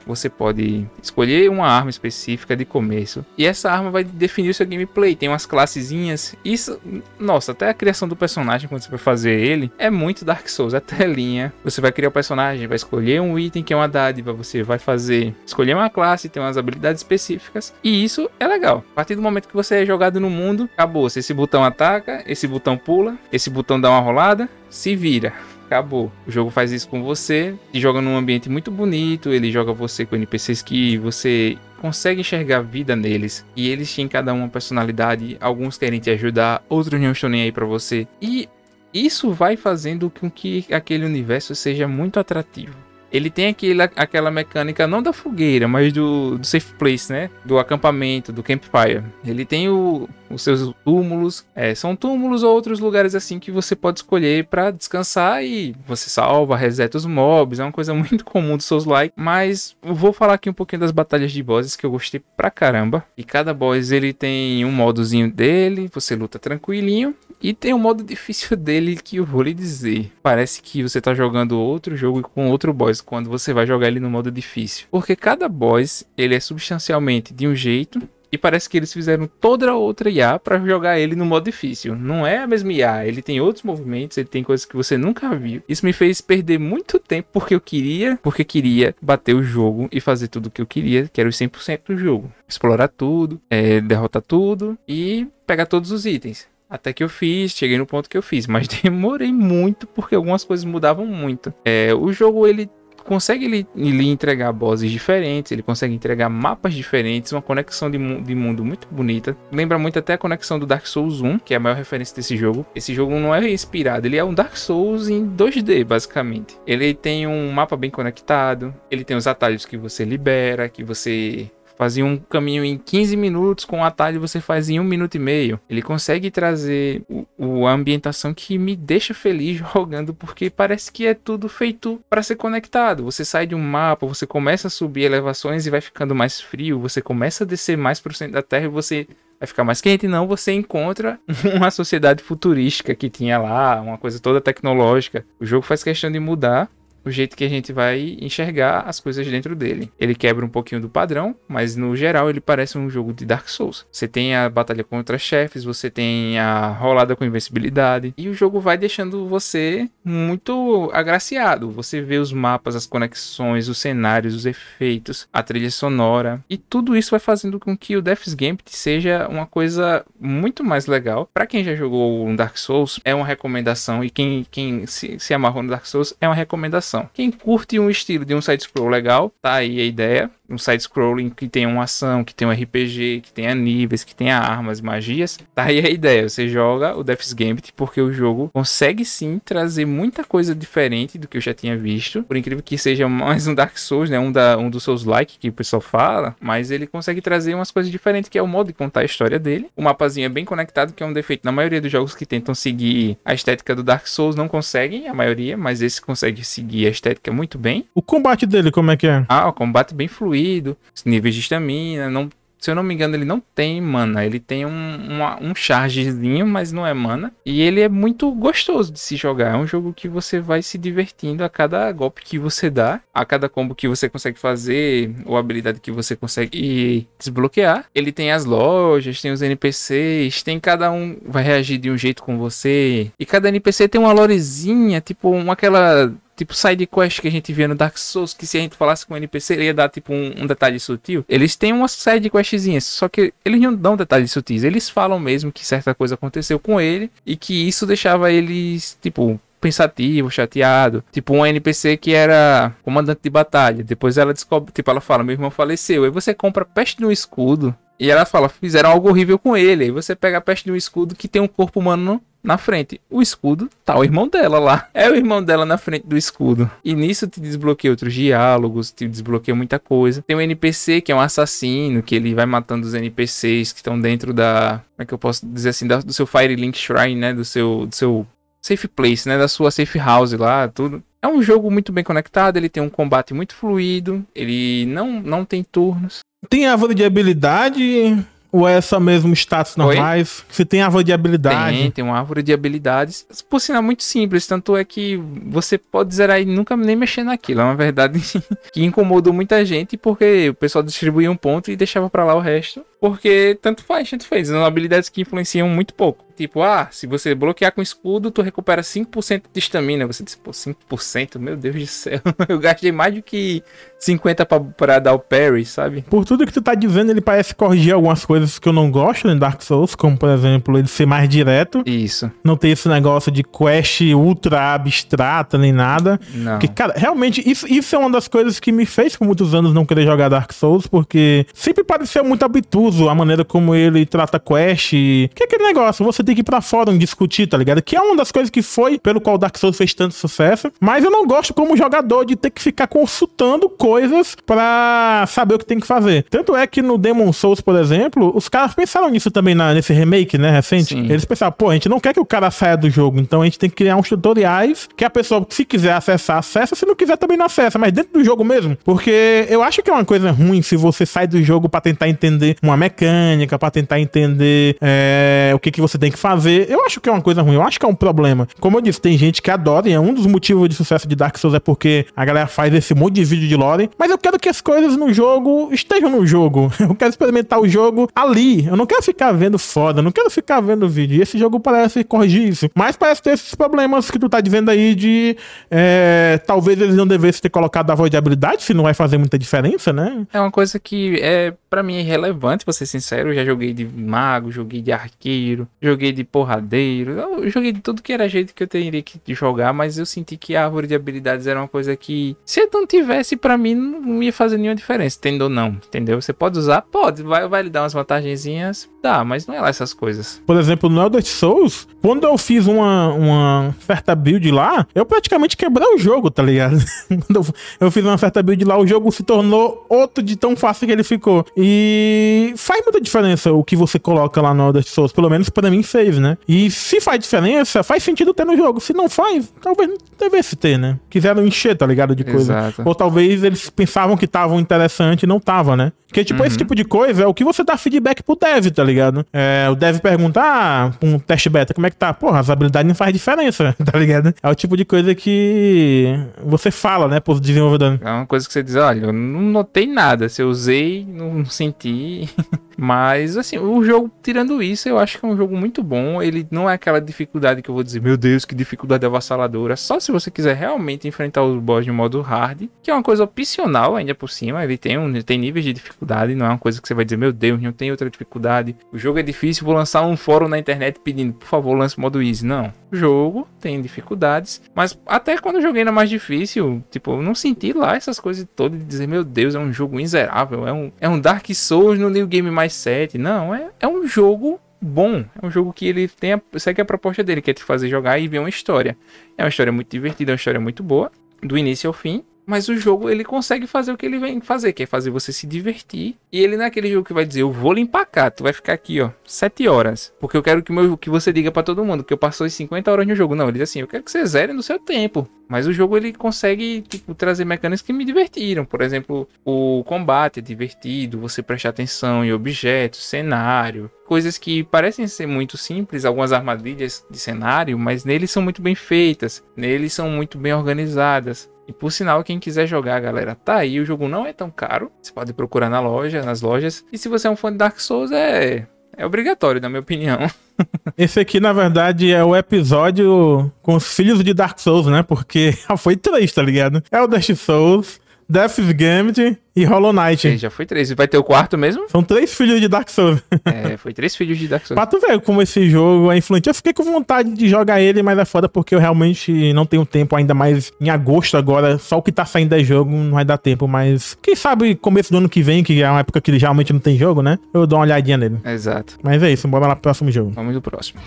Você pode escolher uma arma específica de começo. E essa arma vai definir o seu gameplay. Tem umas classezinhas. Isso, nossa, até a criação do personagem, quando você vai fazer ele, é muito Dark Souls. [laughs] É telinha. Você vai criar o personagem, vai escolher um item que é uma dádiva. Você vai fazer. Escolher uma classe, tem umas habilidades específicas. E isso é legal. A partir do momento que você é jogado no mundo, acabou. Se esse botão ataca, esse botão pula, esse botão dá uma rolada, se vira acabou. O jogo faz isso com você, te joga num ambiente muito bonito, ele joga você com NPCs que você consegue enxergar vida neles. E eles têm cada uma personalidade, alguns querem te ajudar, outros não estão nem aí pra você. E isso vai fazendo com que aquele universo seja muito atrativo. Ele tem aquele, aquela mecânica não da fogueira, mas do, do safe place, né? Do acampamento, do campfire. Ele tem o, os seus túmulos. É, são túmulos ou outros lugares assim que você pode escolher para descansar e você salva, reseta os mobs. É uma coisa [laughs] muito comum dos seus likes. Mas vou falar aqui um pouquinho das batalhas de bosses que eu gostei pra caramba. E cada boss ele tem um modozinho dele, você luta tranquilinho. E tem um modo [laughs] difícil dele que eu vou lhe dizer. Parece que você tá jogando outro jogo com outro boss quando você vai jogar ele no modo difícil. Porque cada boss ele é substancialmente de um jeito e parece que eles fizeram toda outra IA para jogar ele no modo difícil. Não é a mesma IA, ele tem outros movimentos, ele tem coisas que você nunca viu. Isso me fez perder muito tempo porque eu queria, porque queria bater o jogo e fazer tudo o que eu queria, que era os 100% do jogo. Explorar tudo, é, derrotar tudo e pegar todos os itens. Até que eu fiz, cheguei no ponto que eu fiz, mas [laughs] demorei muito porque algumas coisas mudavam muito. É, o jogo ele consegue lhe, lhe entregar bosses diferentes, ele consegue entregar mapas diferentes, uma conexão de, de, mundo muito bonita. Lembra muito até a conexão do Dark Souls 1, que é a maior referência desse jogo. Esse jogo não é inspirado, ele é um Dark Souls em 2D, basicamente. Ele tem um mapa bem conectado, ele tem os atalhos que você libera, que você fazia um caminho em 15 minutos, com um atalho você faz em um minuto e meio. Ele consegue trazer o, o a ambientação que me deixa feliz [laughs] jogando, porque parece que é tudo feito para ser conectado. Você sai de um mapa, você começa a subir elevações e vai ficando mais frio, você começa a descer mais pro centro da Terra e você vai ficar mais quente, não, você encontra [laughs] uma sociedade futurística que tinha lá, uma coisa toda tecnológica. O jogo faz questão de mudar o jeito que a gente vai enxergar as coisas dentro dele. Ele quebra um pouquinho do padrão, mas no geral ele parece um jogo de Dark Souls. Você tem a batalha contra chefes, você tem a rolada com invencibilidade, e o jogo vai deixando você muito agraciado. Você vê os mapas, as conexões, os cenários, os efeitos, a trilha sonora, e tudo isso vai fazendo com que o Death's Gambit seja uma coisa muito mais legal. Para quem já jogou um Dark Souls, é uma recomendação, e quem, quem se, se amarrou no Dark Souls é uma recomendação Quem curte um estilo de um side-scroll legal, tá aí a ideia um side-scrolling que tenha uma ação, que tenha um RPG, que tenha níveis, que tenha armas, magias. Tá aí a ideia. Você joga o Death's Gambit porque o jogo consegue sim trazer muita coisa diferente do que eu já tinha visto. Por incrível que seja mais um Dark Souls, né? Um, da, um dos seus like que o pessoal fala. Mas ele consegue trazer umas coisas diferentes, que é o modo de contar a história dele. O mapazinho é bem conectado, que é um defeito na maioria dos jogos que tentam seguir a estética do Dark Souls. Não conseguem, a maioria, mas esse consegue seguir a estética muito bem. O combate dele, como é que é? Ah, o combate bem fluido fluido, níveis de estamina, não se eu não me engano, ele não tem mana. Ele tem um, uma, um chargezinho, mas não é mana. E ele é muito gostoso de se jogar. É um jogo que você vai se divertindo a cada golpe que você dá, a cada combo que você consegue fazer, ou habilidade que você consegue desbloquear. Ele tem as lojas, tem os NPCs, tem cada um vai reagir de um jeito com você. E cada NPC tem uma lorezinha, tipo uma aquela tipo side quest que a gente via no Dark Souls, que se a gente falasse com o NPC, ele ia dar tipo um, um detalhe sutil. Eles têm umas side questzinhas, só que eles não dão detalhes sutis. Eles falam mesmo que certa coisa aconteceu com ele e que isso deixava eles, tipo, pensativo, chateado. Tipo, um NPC que era comandante de batalha. Depois ela descobre, tipo, ela fala: Meu irmão faleceu. Aí você compra peste no escudo. E ela fala: Fizeram algo horrível com ele. Aí você pega a peste no escudo que tem um corpo humano na frente. O escudo tá o irmão dela lá. [laughs] É o irmão dela na frente do escudo. E nisso te desbloqueia outros diálogos, te desbloqueia muita coisa. Tem um NPC que é um assassino, que ele vai matando os NPCs que estão dentro da. Como é que eu posso dizer assim? Do seu Firelink Shrine, né? Do seu, do seu safe place, né? Da sua safe house lá, tudo. É um jogo muito bem conectado, ele tem um combate muito fluido, ele não, não tem turnos. Tem árvore de habilidade ou é só mesmo status normais? Oi? Você tem árvore de habilidade? Tem, tem uma árvore de habilidades. Por sinal, muito simples. Tanto é que você pode zerar e nunca nem mexer naquilo. É uma verdade [laughs] que incomodou muita gente porque o pessoal distribuía um ponto e deixava para lá o resto. Porque tanto faz, tanto fez. São habilidades que influenciam muito pouco. Tipo, ah, se você bloquear com escudo, tu recupera 5% de estamina. Você diz, pô, 5%? Meu Deus do céu. [laughs] Eu gastei mais do que 50 pra, pra dar o parry, sabe? Por tudo que tu tá dizendo, ele parece corrigir algumas coisas que eu não gosto em Dark Souls, como por exemplo, ele ser mais direto. Isso. Não ter esse negócio de quest ultra abstrata nem nada. Não. Porque, cara, realmente, isso, isso é uma das coisas que me fez por muitos anos não querer jogar Dark Souls, porque sempre pareceu muito obtuso a maneira como ele trata quest. Que é aquele negócio, você tem tem que ir pra fórum discutir, tá ligado? Que é uma das coisas que foi pelo qual Dark Souls fez tanto sucesso. Mas eu não gosto como jogador de ter que ficar consultando coisas pra saber o que tem que fazer. Tanto é que no Demon Souls, por exemplo, os caras pensaram nisso também na, nesse remake, né, recente. Sim. Eles pensaram, pô, a gente não quer que o cara saia do jogo, então a gente tem que criar uns tutoriais que a pessoa, se quiser acessar, acessa, se não quiser também não acessa, mas dentro do jogo mesmo. Porque eu acho que é uma coisa ruim se você sai do jogo para tentar entender uma mecânica, para tentar entender é, o que, que você tem que fazer. Eu acho que é uma coisa ruim, eu acho que é um problema. Como eu disse, tem gente que adora, e é um dos motivos de sucesso de Dark Souls é porque a galera faz esse monte de vídeo de lore, mas eu quero que as coisas no jogo estejam no jogo. [laughs] Eu quero experimentar o jogo ali. Eu não quero ficar vendo foda, eu não quero ficar vendo vídeo. E esse jogo parece corrigir isso. Mas parece ter esses problemas que tu tá dizendo aí de é, talvez eles não devessem ter colocado a voz de habilidade, se não vai fazer muita diferença, né? É uma coisa que é para mim é irrelevante, vou ser sincero. Eu já joguei de mago, joguei de arqueiro, joguei de porradeiro, eu joguei de tudo que era jeito que eu teria que jogar, mas eu senti que a árvore de habilidades era uma coisa que, se eu não tivesse, para mim não ia fazer nenhuma diferença, tendo ou não, entendeu? Você pode usar? Pode, vai, vai lhe dar umas vantagenzinhas, dá, mas não é lá essas coisas. Por exemplo, no Elder Souls, quando eu fiz uma, uma certa build lá, eu praticamente quebrei o jogo, tá ligado? [laughs] quando eu fiz uma certa build lá, o jogo se tornou outro de tão fácil que ele ficou. E faz muita diferença o que você coloca lá no Elder Souls, pelo menos para mim né? E se faz diferença, faz sentido ter no jogo. Se não faz, talvez não devesse ter, né? Quiseram encher, tá ligado? De coisa. Exato. Ou talvez eles pensavam que estavam interessante e não tava, né? Porque, tipo, uhum. esse tipo de coisa é o que você dá feedback pro dev, tá ligado? É, o dev pergunta, ah, um teste beta, como é que tá? Porra, as habilidades não faz diferença, [laughs] tá ligado? É o tipo de coisa que você fala, né, pros desenvolvedores. É uma coisa que você diz, olha, eu não notei nada. Se eu usei, não senti. [laughs] Mas, assim, o jogo, tirando isso, eu acho que é um jogo muito bom. Ele não é aquela dificuldade que eu vou dizer, meu Deus, que dificuldade avassaladora. Só se você quiser realmente enfrentar os boss de modo hard, que é uma coisa opcional ainda por cima. Ele tem, um, tem níveis de dificuldade, não é uma coisa que você vai dizer, meu Deus, não tem outra dificuldade. O jogo é difícil, vou lançar um fórum na internet pedindo, por favor, lance modo easy. Não. O jogo tem dificuldades, mas até quando eu joguei na mais difícil, tipo, eu não senti lá essas coisas todas de dizer, meu Deus, é um jogo miserável, é um, é um Dark Souls no New Game mais 7. Não, é, é um jogo bom. É um jogo que ele tem a, segue a proposta dele, que é te fazer jogar e ver uma história. É uma história muito divertida, é uma história muito boa, do início ao fim. Mas o jogo ele consegue fazer o que ele vem fazer, que é fazer você se divertir. E ele não é aquele jogo que vai dizer, eu vou limpar cá, tu vai ficar aqui, ó, 7 horas. Porque eu quero que, meu, que você diga para todo mundo que eu passei 50 horas no jogo. Não, ele diz assim, eu quero que você zere no seu tempo. Mas o jogo ele consegue tipo, trazer mecânicas que me divertiram. Por exemplo, o combate é divertido, você prestar atenção em objetos, cenário, coisas que parecem ser muito simples, algumas armadilhas de cenário, mas neles são muito bem feitas, neles são muito bem organizadas. E por sinal, quem quiser jogar, galera, tá aí. O jogo não é tão caro. Você pode procurar na loja, nas lojas. E se você é um fã de Dark Souls, é, é obrigatório, na minha opinião. [laughs] Esse aqui, na verdade, é o episódio com os filhos de Dark Souls, né? Porque [laughs] foi três, tá ligado? É o Dark Souls, Death's Gambit e Hollow Knight. É, já foi três. Vai ter o quarto mesmo? São três filhos de Dark Souls. É, foi três filhos de Dark Souls. pra tu ver como esse jogo é influente. Eu fiquei com vontade de jogar ele, mas é foda porque eu realmente não tenho tempo ainda mais em agosto agora. Só o que tá saindo é jogo, não vai dar tempo. Mas quem sabe começo do ano que vem, que é uma época que realmente não tem jogo, né? Eu dou uma olhadinha nele. Exato. Mas é isso, bora lá pro próximo jogo. Vamos do próximo.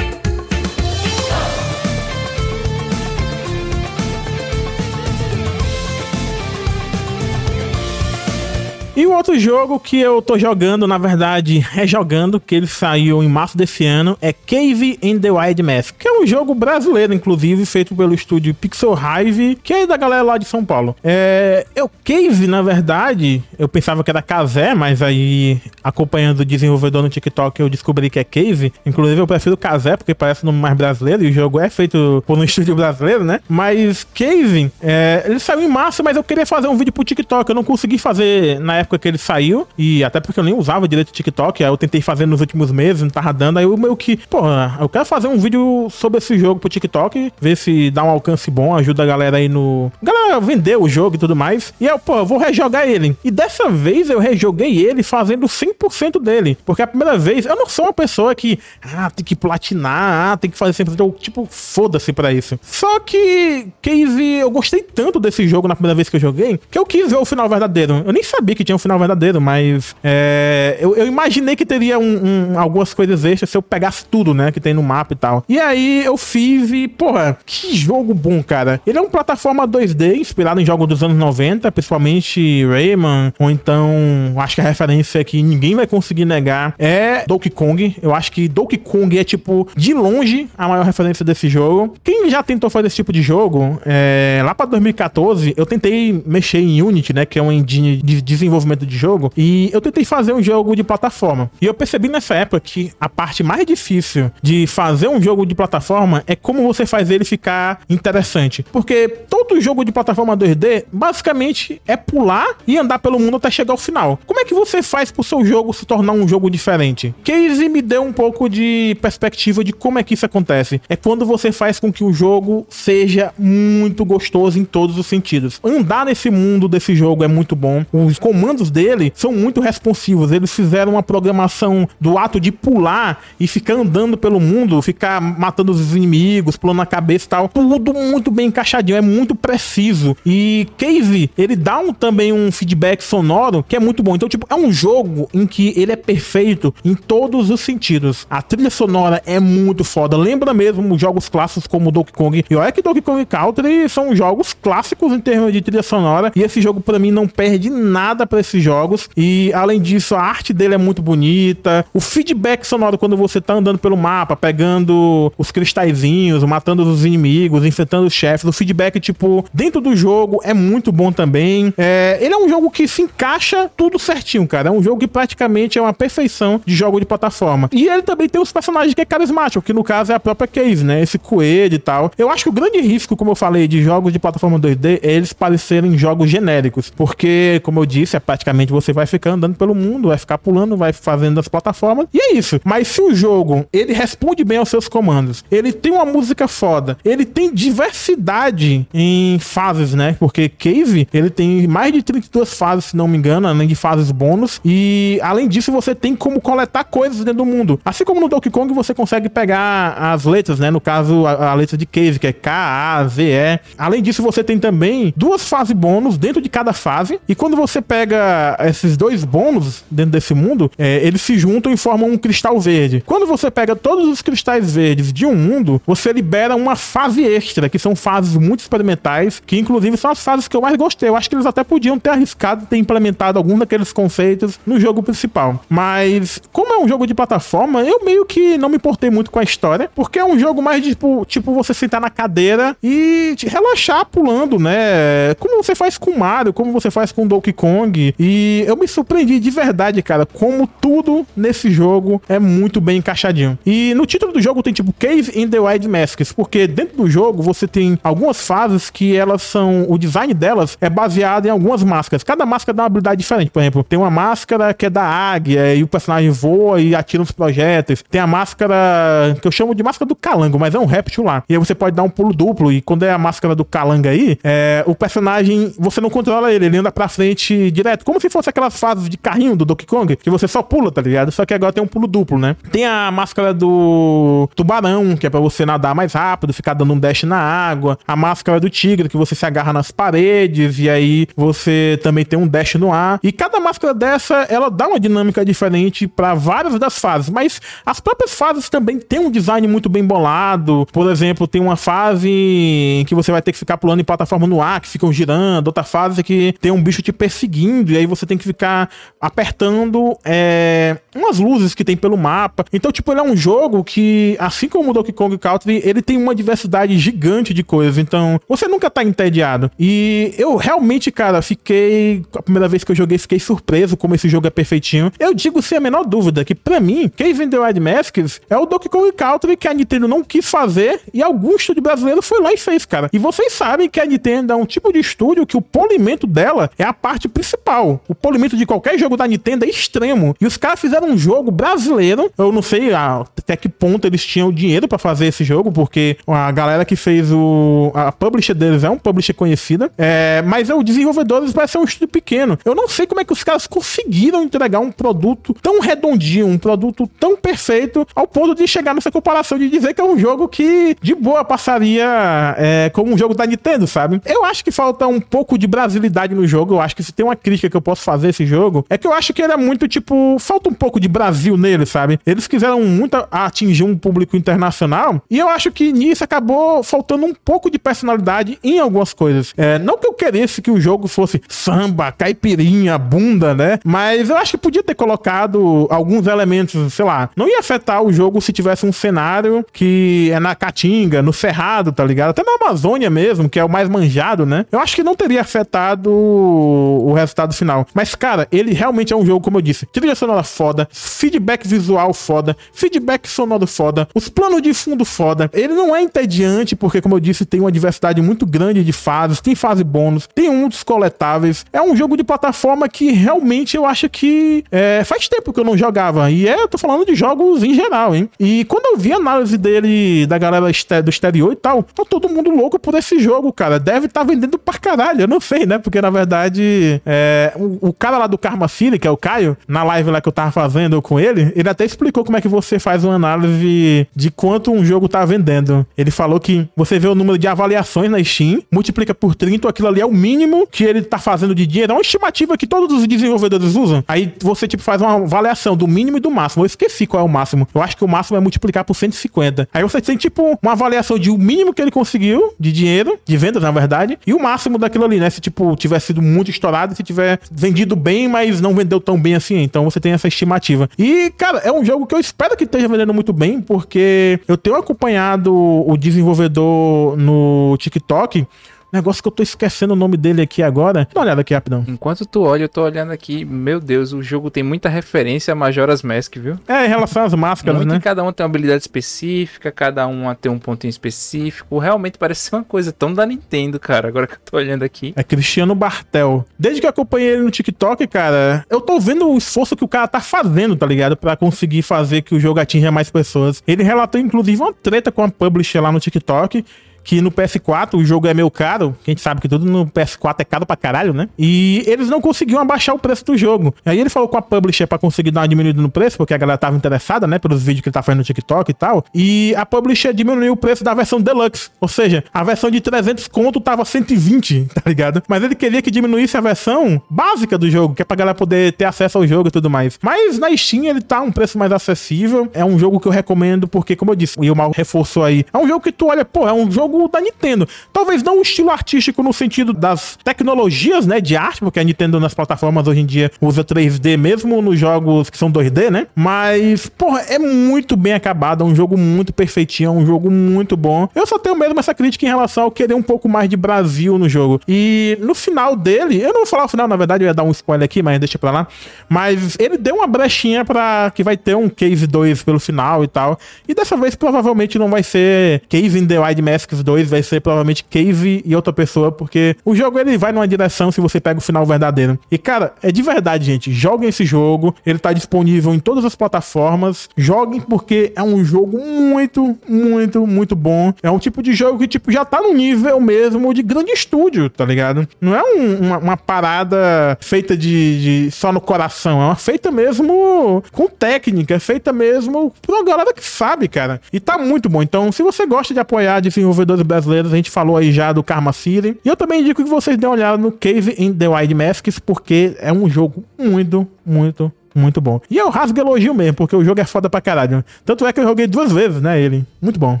E o outro jogo que eu tô jogando, na verdade, [laughs] rejogando, que ele saiu em março desse ano, é Cave in the Wild Mask, que é um jogo brasileiro, inclusive, feito pelo estúdio Pixel Hive, que é da galera lá de São Paulo. É, eu, Cave, na verdade, eu pensava que era Kazé, mas aí, acompanhando o desenvolvedor no TikTok, eu descobri que é Cave. Inclusive, eu prefiro Kazé, porque parece o nome mais brasileiro, e o jogo é feito por um [laughs] estúdio brasileiro, né? Mas Cave, é, ele saiu em março, mas eu queria fazer um vídeo pro TikTok, eu não consegui fazer na época época que ele saiu, e até porque eu nem usava direito TikTok, aí eu tentei fazer nos últimos meses, não tava dando, aí eu meio que, pô, eu quero fazer um vídeo sobre esse jogo pro TikTok, ver se dá um alcance bom, ajuda a galera aí no. Galera vender o jogo e tudo mais. E eu, pô, eu vou rejogar ele. E dessa vez eu rejoguei ele fazendo 100% dele. Porque a primeira vez, eu não sou uma pessoa que, ah, tem que platinar, ah, tem que fazer 100%. Eu, tipo, foda-se pra isso. Só que, Case, eu gostei tanto desse jogo na primeira vez que eu joguei, que eu quis ver o final verdadeiro. Eu nem sabia que tinha final verdadeiro, mas é, eu, eu, imaginei que teria um, um, algumas coisas extras se eu pegasse tudo, né, que tem no mapa e tal. E aí eu fiz e, porra, que jogo bom, cara. Ele é uma plataforma 2D inspirado em jogos dos anos 90, principalmente Rayman, ou então, acho que a referência que ninguém vai conseguir negar é Donkey Kong. Eu acho que Donkey Kong é, tipo, de longe a maior referência desse jogo. Quem já tentou fazer esse tipo de jogo, é, lá pra 2014, eu tentei mexer em Unity, né, que é uma engine de desenvolvimento de jogo, e eu tentei fazer um jogo de plataforma. E eu percebi nessa época que a parte mais difícil de fazer um jogo de plataforma é como você faz ele ficar interessante. Porque todo jogo de plataforma 2D, basicamente, é pular e andar pelo mundo até chegar ao final. Como é que você faz pro seu jogo se tornar um jogo diferente? Casey me deu um pouco de perspectiva de como é que isso acontece. É quando você faz com que o jogo seja muito gostoso em todos os sentidos. Andar nesse mundo desse jogo é muito bom. Os comandos dele são muito responsivos. Eles fizeram uma programação do ato de pular e ficar andando pelo mundo, ficar matando os inimigos, pulando a cabeça e tal. Tudo muito bem encaixadinho, é muito preciso. E Cave, ele dá um, também um feedback sonoro que é muito bom. Então, tipo, é um jogo em que ele é perfeito em todos os sentidos. A trilha sonora é muito foda. Lembra mesmo jogos clássicos como Donkey Kong. E olha que Donkey Kong Country são jogos clássicos em termos de trilha sonora. E esse jogo, para mim, não perde nada para esses jogos. E além disso, a arte dele é muito bonita. O feedback sonoro quando você tá andando pelo mapa, pegando os cristalzinhos, matando os inimigos, enfrentando os chefes. O feedback, tipo, dentro do jogo é muito bom também. É, ele é um jogo que se encaixa tudo certinho, cara. É um jogo que praticamente é uma perfeição de jogo de plataforma. E ele também tem os personagens que é carismático, que no caso é a própria Case, né? Esse coelho e tal. Eu acho que o grande risco, como eu falei, de jogos de plataforma 2D é eles parecerem jogos genéricos. Porque, como eu disse, é praticamente você vai ficar andando pelo mundo, vai ficar pulando, vai fazendo as plataformas. E é isso. Mas se o jogo ele responde bem aos seus comandos, ele tem uma música foda, ele tem diversidade em fases, né? Porque Cave, ele tem mais de 32 fases, se não me engano, além de fases bônus. E além disso, você tem como coletar coisas dentro do mundo. Assim como no Donkey Kong, você consegue pegar as letras, né? No caso, a, a letra de Cave, que é K, A, Z, E. Além disso, você tem também duas fases bônus dentro de cada fase. E quando você pega esses dois bônus dentro desse mundo, é, eles se juntam e formam um cristal verde. Quando você pega todos os cristais verdes de um mundo, você libera uma fase extra, que são fases muito experimentais, que inclusive são as fases que eu mais gostei. Eu acho que eles até podiam ter arriscado ter implementado algum daqueles conceitos no jogo principal. Mas, como é um jogo de plataforma, eu meio que não me importei muito com a história, porque é um jogo mais de, tipo, tipo você sentar na cadeira e relaxar pulando, né? Como você faz com Mario, como você faz com Donkey Kong. E eu me surpreendi de verdade, cara, como tudo nesse jogo é muito bem encaixadinho. E no título do jogo tem tipo Cave in the Wild Masks, porque dentro do jogo você tem algumas fases que elas são. O design delas é baseado em algumas máscaras. Cada máscara dá uma habilidade diferente. Por exemplo, tem uma máscara que é da águia e o personagem voa e atira uns projéteis. Tem a máscara que eu chamo de máscara do calango, mas é um réptil lá. E aí você pode dar um pulo duplo. E quando é a máscara do calango aí, é, o personagem, você não controla ele, ele anda pra frente direto. Como se fosse aquelas fases de carrinho do Donkey Kong, que você só pula, tá ligado? Só que agora tem um pulo duplo, né? Tem a máscara do tubarão, que é pra você nadar mais rápido, ficar dando um dash na água. A máscara do tigre, que você se agarra nas paredes e aí você também tem um dash no ar. E cada máscara dessa, ela dá uma dinâmica diferente para várias das fases, mas as próprias fases também têm um design muito bem bolado. Por exemplo, tem uma fase em que você vai ter que ficar pulando em plataforma no ar, que ficam girando. Outra fase que tem um bicho te perseguindo, e aí você tem que ficar apertando é, umas luzes que tem pelo mapa. Então, tipo, ele é um jogo que, assim como o Donkey Kong Country, ele tem uma diversidade gigante de coisas. Então, você nunca tá entediado. E eu realmente, cara, fiquei. A primeira vez que eu joguei, fiquei surpreso como esse jogo é perfeitinho. Eu digo sem a menor dúvida que, para mim, in the Wild Masks é o Donkey Kong Country que a Nintendo não quis fazer e algum estúdio brasileiro foi lá e fez, cara. E vocês sabem que a Nintendo é um tipo de estúdio que o polimento dela é a parte principal. O polimento de qualquer jogo da Nintendo é extremo. E os caras fizeram um jogo brasileiro. Eu não sei até que ponto eles tinham dinheiro para fazer esse jogo, porque a galera que fez o. A publisher deles é um publisher conhecida. É, mas é, o desenvolvedor vai ser um estúdio pequeno. Eu não sei como é que os caras conseguiram entregar um produto tão redondinho, um produto tão perfeito, ao ponto de chegar nessa comparação de dizer que é um jogo que de boa passaria é, como um jogo da Nintendo, sabe? Eu acho que falta um pouco de brasilidade no jogo. Eu acho que se tem uma crítica que eu posso fazer esse jogo, é que eu acho que ele é muito tipo. Falta um pouco de Brasil nele, sabe? Eles quiseram muito atingir um público internacional e eu acho que nisso acabou faltando um pouco de personalidade em algumas coisas. É, não que eu queresse que o jogo fosse samba, caipirinha, bunda, né? Mas eu acho que podia ter colocado alguns elementos, sei lá. Não ia afetar o jogo se tivesse um cenário que é na Caatinga, no Cerrado, tá ligado? Até na Amazônia mesmo, que é o mais manjado, né? Eu acho que não teria afetado o resultado final. Mas, cara, ele realmente é um jogo, como eu disse, trilha sonora foda, feedback visual foda, feedback sonoro foda, os planos de fundo foda. Ele não é entediante, porque, como eu disse, tem uma diversidade muito grande de fases, tem fase bônus, tem muitos coletáveis. É um jogo de plataforma que realmente eu acho que é, faz tempo que eu não jogava. E é, eu tô falando de jogos em geral, hein? E quando eu vi a análise dele, da galera do exterior e tal, tá todo mundo louco por esse jogo, cara. Deve estar tá vendendo pra caralho, eu não sei, né? Porque na verdade, é, o, o, cara lá do Karma City, que é o Caio, na live lá que eu tava fazendo com ele, ele até explicou como é que você faz uma análise de quanto um jogo tá vendendo. Ele falou que você vê o número de avaliações na Steam, multiplica por 30, aquilo ali é o mínimo que ele tá fazendo de dinheiro. É uma estimativa que todos os desenvolvedores usam. Aí você, tipo, faz uma avaliação do mínimo e do máximo. Eu esqueci qual é o máximo. Eu acho que o máximo é multiplicar por 150. Aí você tem, tipo, uma avaliação de o mínimo que ele conseguiu de dinheiro, de vendas, na verdade, e o máximo daquilo ali, né? Se, tipo, tiver sido muito estourado, se tiver vendido bem, mas não vendeu tão bem assim. Então você tem essa estimativa. E, cara, é um jogo que eu espero que esteja vendendo muito bem, porque eu tenho acompanhado o desenvolvedor no TikTok Negócio que eu tô esquecendo o nome dele aqui agora. Dá uma olhada aqui rapidão. Enquanto tu olha, eu tô olhando aqui. Meu Deus, o jogo tem muita referência a Majora's Mask, viu? É, em relação às máscaras, Muito né? Cada um tem uma habilidade específica, cada um tem um pontinho específico. Realmente parece ser uma coisa tão da Nintendo, cara. Agora que eu tô olhando aqui. É Cristiano Bartel. Desde que eu acompanhei ele no TikTok, cara, eu tô vendo o esforço que o cara tá fazendo, tá ligado? Pra conseguir fazer que o jogo atinja mais pessoas. Ele relatou, inclusive, uma treta com a publisher lá no TikTok que no PS4 o jogo é meio caro, que a gente sabe que tudo no PS4 é caro pra caralho, né? E eles não conseguiam abaixar o preço do jogo. Aí ele falou com a publisher pra conseguir dar uma diminuída no preço, porque a galera tava interessada, né, pelos vídeos que ele tá fazendo no TikTok e tal. E a publisher diminuiu o preço da versão Deluxe. Ou seja, a versão de 300 conto tava 120, [laughs] tá ligado? Mas ele queria que diminuísse a versão básica do jogo, que é pra galera poder ter acesso ao jogo e tudo mais. Mas na Steam ele tá um preço mais acessível. É um jogo que eu recomendo, porque, como eu disse, o Mal reforçou aí, é um jogo que tu olha, pô, é um jogo da Nintendo. Talvez não o estilo artístico no sentido das tecnologias, né, de arte, porque a Nintendo nas plataformas hoje em dia usa 3D mesmo nos jogos que são 2D, né? Mas, porra, é muito bem acabado, é um jogo muito perfeitinho, é um jogo muito bom. Eu só tenho mesmo essa crítica em relação ao querer um pouco mais de Brasil no jogo. E no final dele, eu não vou falar o final, na verdade, eu ia dar um spoiler aqui, mas deixa pra lá. Mas ele deu uma brechinha para que vai ter um Case 2 pelo final e tal. E dessa vez provavelmente não vai ser Case in the Wild Masks 2, vai ser provavelmente Cave e outra pessoa, porque o jogo ele vai numa direção se você pega o final verdadeiro. E cara, é de verdade, gente. Joguem esse jogo, ele tá disponível em todas as plataformas. Joguem porque é um jogo muito, muito, muito bom. É um tipo de jogo que tipo já tá no nível mesmo de grande estúdio, tá ligado? Não é um, uma, uma, parada feita de, de, só no coração, é uma feita mesmo com técnica, é feita mesmo por uma galera que sabe, cara. E tá muito bom. Então, se você gosta de apoiar desenvolvedores brasileiros brasileiros, a gente falou aí já do Karma City. E eu também indico que vocês dêem uma olhada no Cave in the Wild Masks, porque é um jogo muito, muito, muito bom. E eu rasgo elogio mesmo, porque o jogo é foda pra caralho. Tanto é que eu joguei duas vezes, né, ele. Muito bom.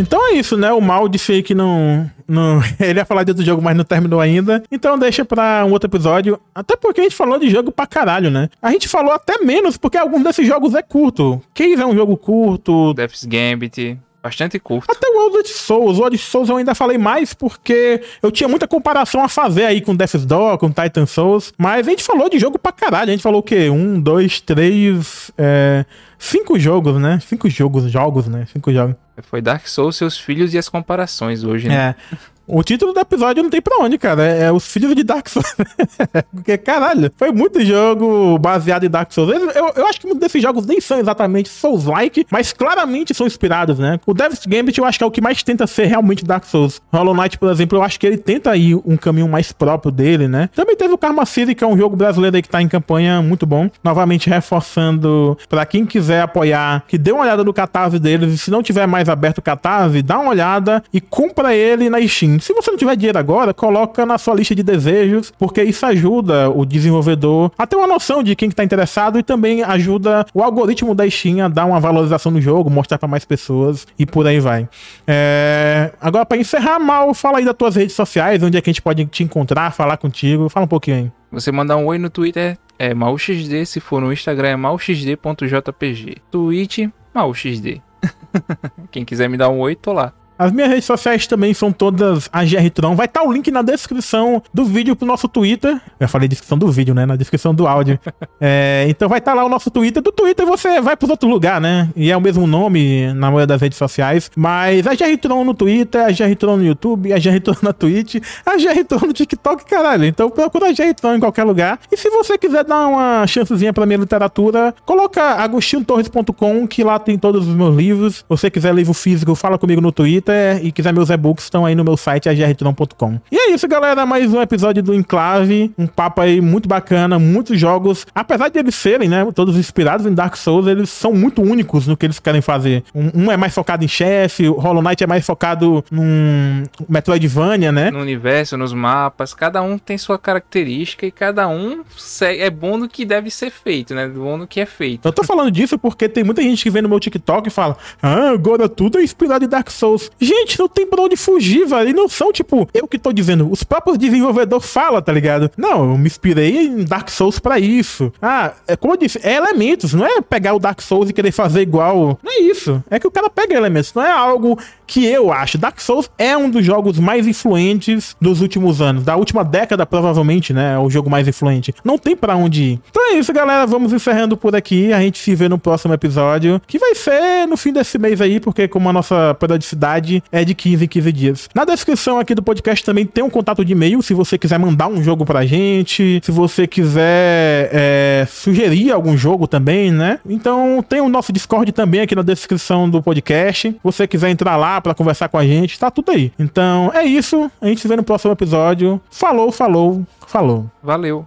Então é isso, né? O mal disse que não, não. [laughs] Ele ia falar de outro jogo, mas não terminou ainda. Então deixa pra um outro episódio. Até porque a gente falou de jogo pra caralho, né? A gente falou até menos, porque algum desses jogos é curto. Case é um jogo curto. Death's Gambit. Bastante curto. Até o Odyssey Souls. O Odyssey Souls eu ainda falei mais porque eu tinha muita comparação a fazer aí com Death's Door, com Titan Souls. Mas a gente falou de jogo pra caralho. A gente falou o quê? Um, dois, três. É... Cinco jogos, né? Cinco jogos, jogos, né? Cinco jogos. Foi Dark Souls, seus filhos e as comparações hoje, né? É. O título do episódio não tem pra onde, cara. É, é os filhos de Dark Souls. [laughs] Porque, caralho, foi muito jogo baseado em Dark Souls. Eu, eu, acho que muitos desses jogos nem são exatamente Souls-like, mas claramente são inspirados, né? O Devil's Gambit eu acho que é o que mais tenta ser realmente Dark Souls. Hollow Knight, por exemplo, eu acho que ele tenta ir um caminho mais próprio dele, né? Também teve o Karma City, que é um jogo brasileiro aí que tá em campanha muito bom. Novamente reforçando pra quem quiser apoiar, que dê uma olhada no catarse deles. E se não tiver mais aberto o catarse, dá uma olhada e compra ele na Steam. Se você não tiver dinheiro agora, coloca na sua lista de desejos, porque isso ajuda o desenvolvedor a ter uma noção de quem está interessado e também ajuda o algoritmo da Steam a dar uma valorização no jogo, mostrar para mais pessoas e por aí vai. É... Agora, para encerrar, Mal, fala aí das tuas redes sociais, onde é que a gente pode te encontrar, falar contigo. Fala um pouquinho aí. Você mandar um oi no Twitter é mauxd, se for no Instagram é mauxd.jpg. Twitch, mauxd. [laughs] Quem quiser me dar um oi, tô lá. As minhas redes sociais também são todas a GRTron. Vai estar tá o link na descrição do vídeo pro nosso Twitter. Eu falei descrição do vídeo, né? Na descrição do áudio. [laughs] é, então vai estar tá lá o nosso Twitter. Do Twitter você vai pros outros lugares, né? E é o mesmo nome na maioria das redes sociais. Mas a GRTron no Twitter, a GRTron no YouTube, a GRTron [laughs] na Twitch, a GRTron no TikTok, caralho. Então procura a GRTron em qualquer lugar. E se você quiser dar uma chancezinha pra minha literatura, coloca agostintorres.com que lá tem todos os meus livros. Se você quiser livro físico, fala comigo no Twitter. Twitter e quiser meus e-books, estão aí no meu site, agrtron.com. E é isso, galera. Mais um episódio do Enclave. Um papo aí muito bacana, muitos jogos. Apesar de eles serem, né, todos inspirados em Dark Souls, eles são muito únicos no que eles querem fazer. Um, um é mais focado em chefe, o Hollow Knight é mais focado num Metroidvania, né? No universo, nos mapas. Cada um tem sua característica e cada um é bom no que deve ser feito, né? Bom no que é feito. Eu tô falando disso porque tem muita gente que vem no meu TikTok e fala: Ah, agora tudo é inspirado em Dark Souls. Gente, não tem pra onde fugir, velho. E não são, tipo, eu que tô dizendo. Os próprios desenvolvedores falam, tá ligado? Não, eu me inspirei em Dark Souls pra isso. Ah, é como eu disse, é elementos. Não é pegar o Dark Souls e querer fazer igual. Não é isso. É que o cara pega elementos. Não é algo que eu acho. Dark Souls é um dos jogos mais influentes dos últimos anos. Da última década, provavelmente, né? É o jogo mais influente. Não tem pra onde ir. Então é isso, galera. Vamos encerrando por aqui. A gente se vê no próximo episódio. Que vai ser no fim desse mês aí, porque como a nossa periodicidade é de 15 em 15 dias. Na descrição aqui do podcast também tem um contato de e-mail, se você quiser mandar um jogo pra gente, se você quiser é, sugerir algum jogo também, né? Então tem o nosso Discord também aqui na descrição do podcast. Se você quiser entrar lá para conversar com a gente, tá tudo aí. Então é isso, a gente se vê no próximo episódio. Falou, falou, falou. Valeu.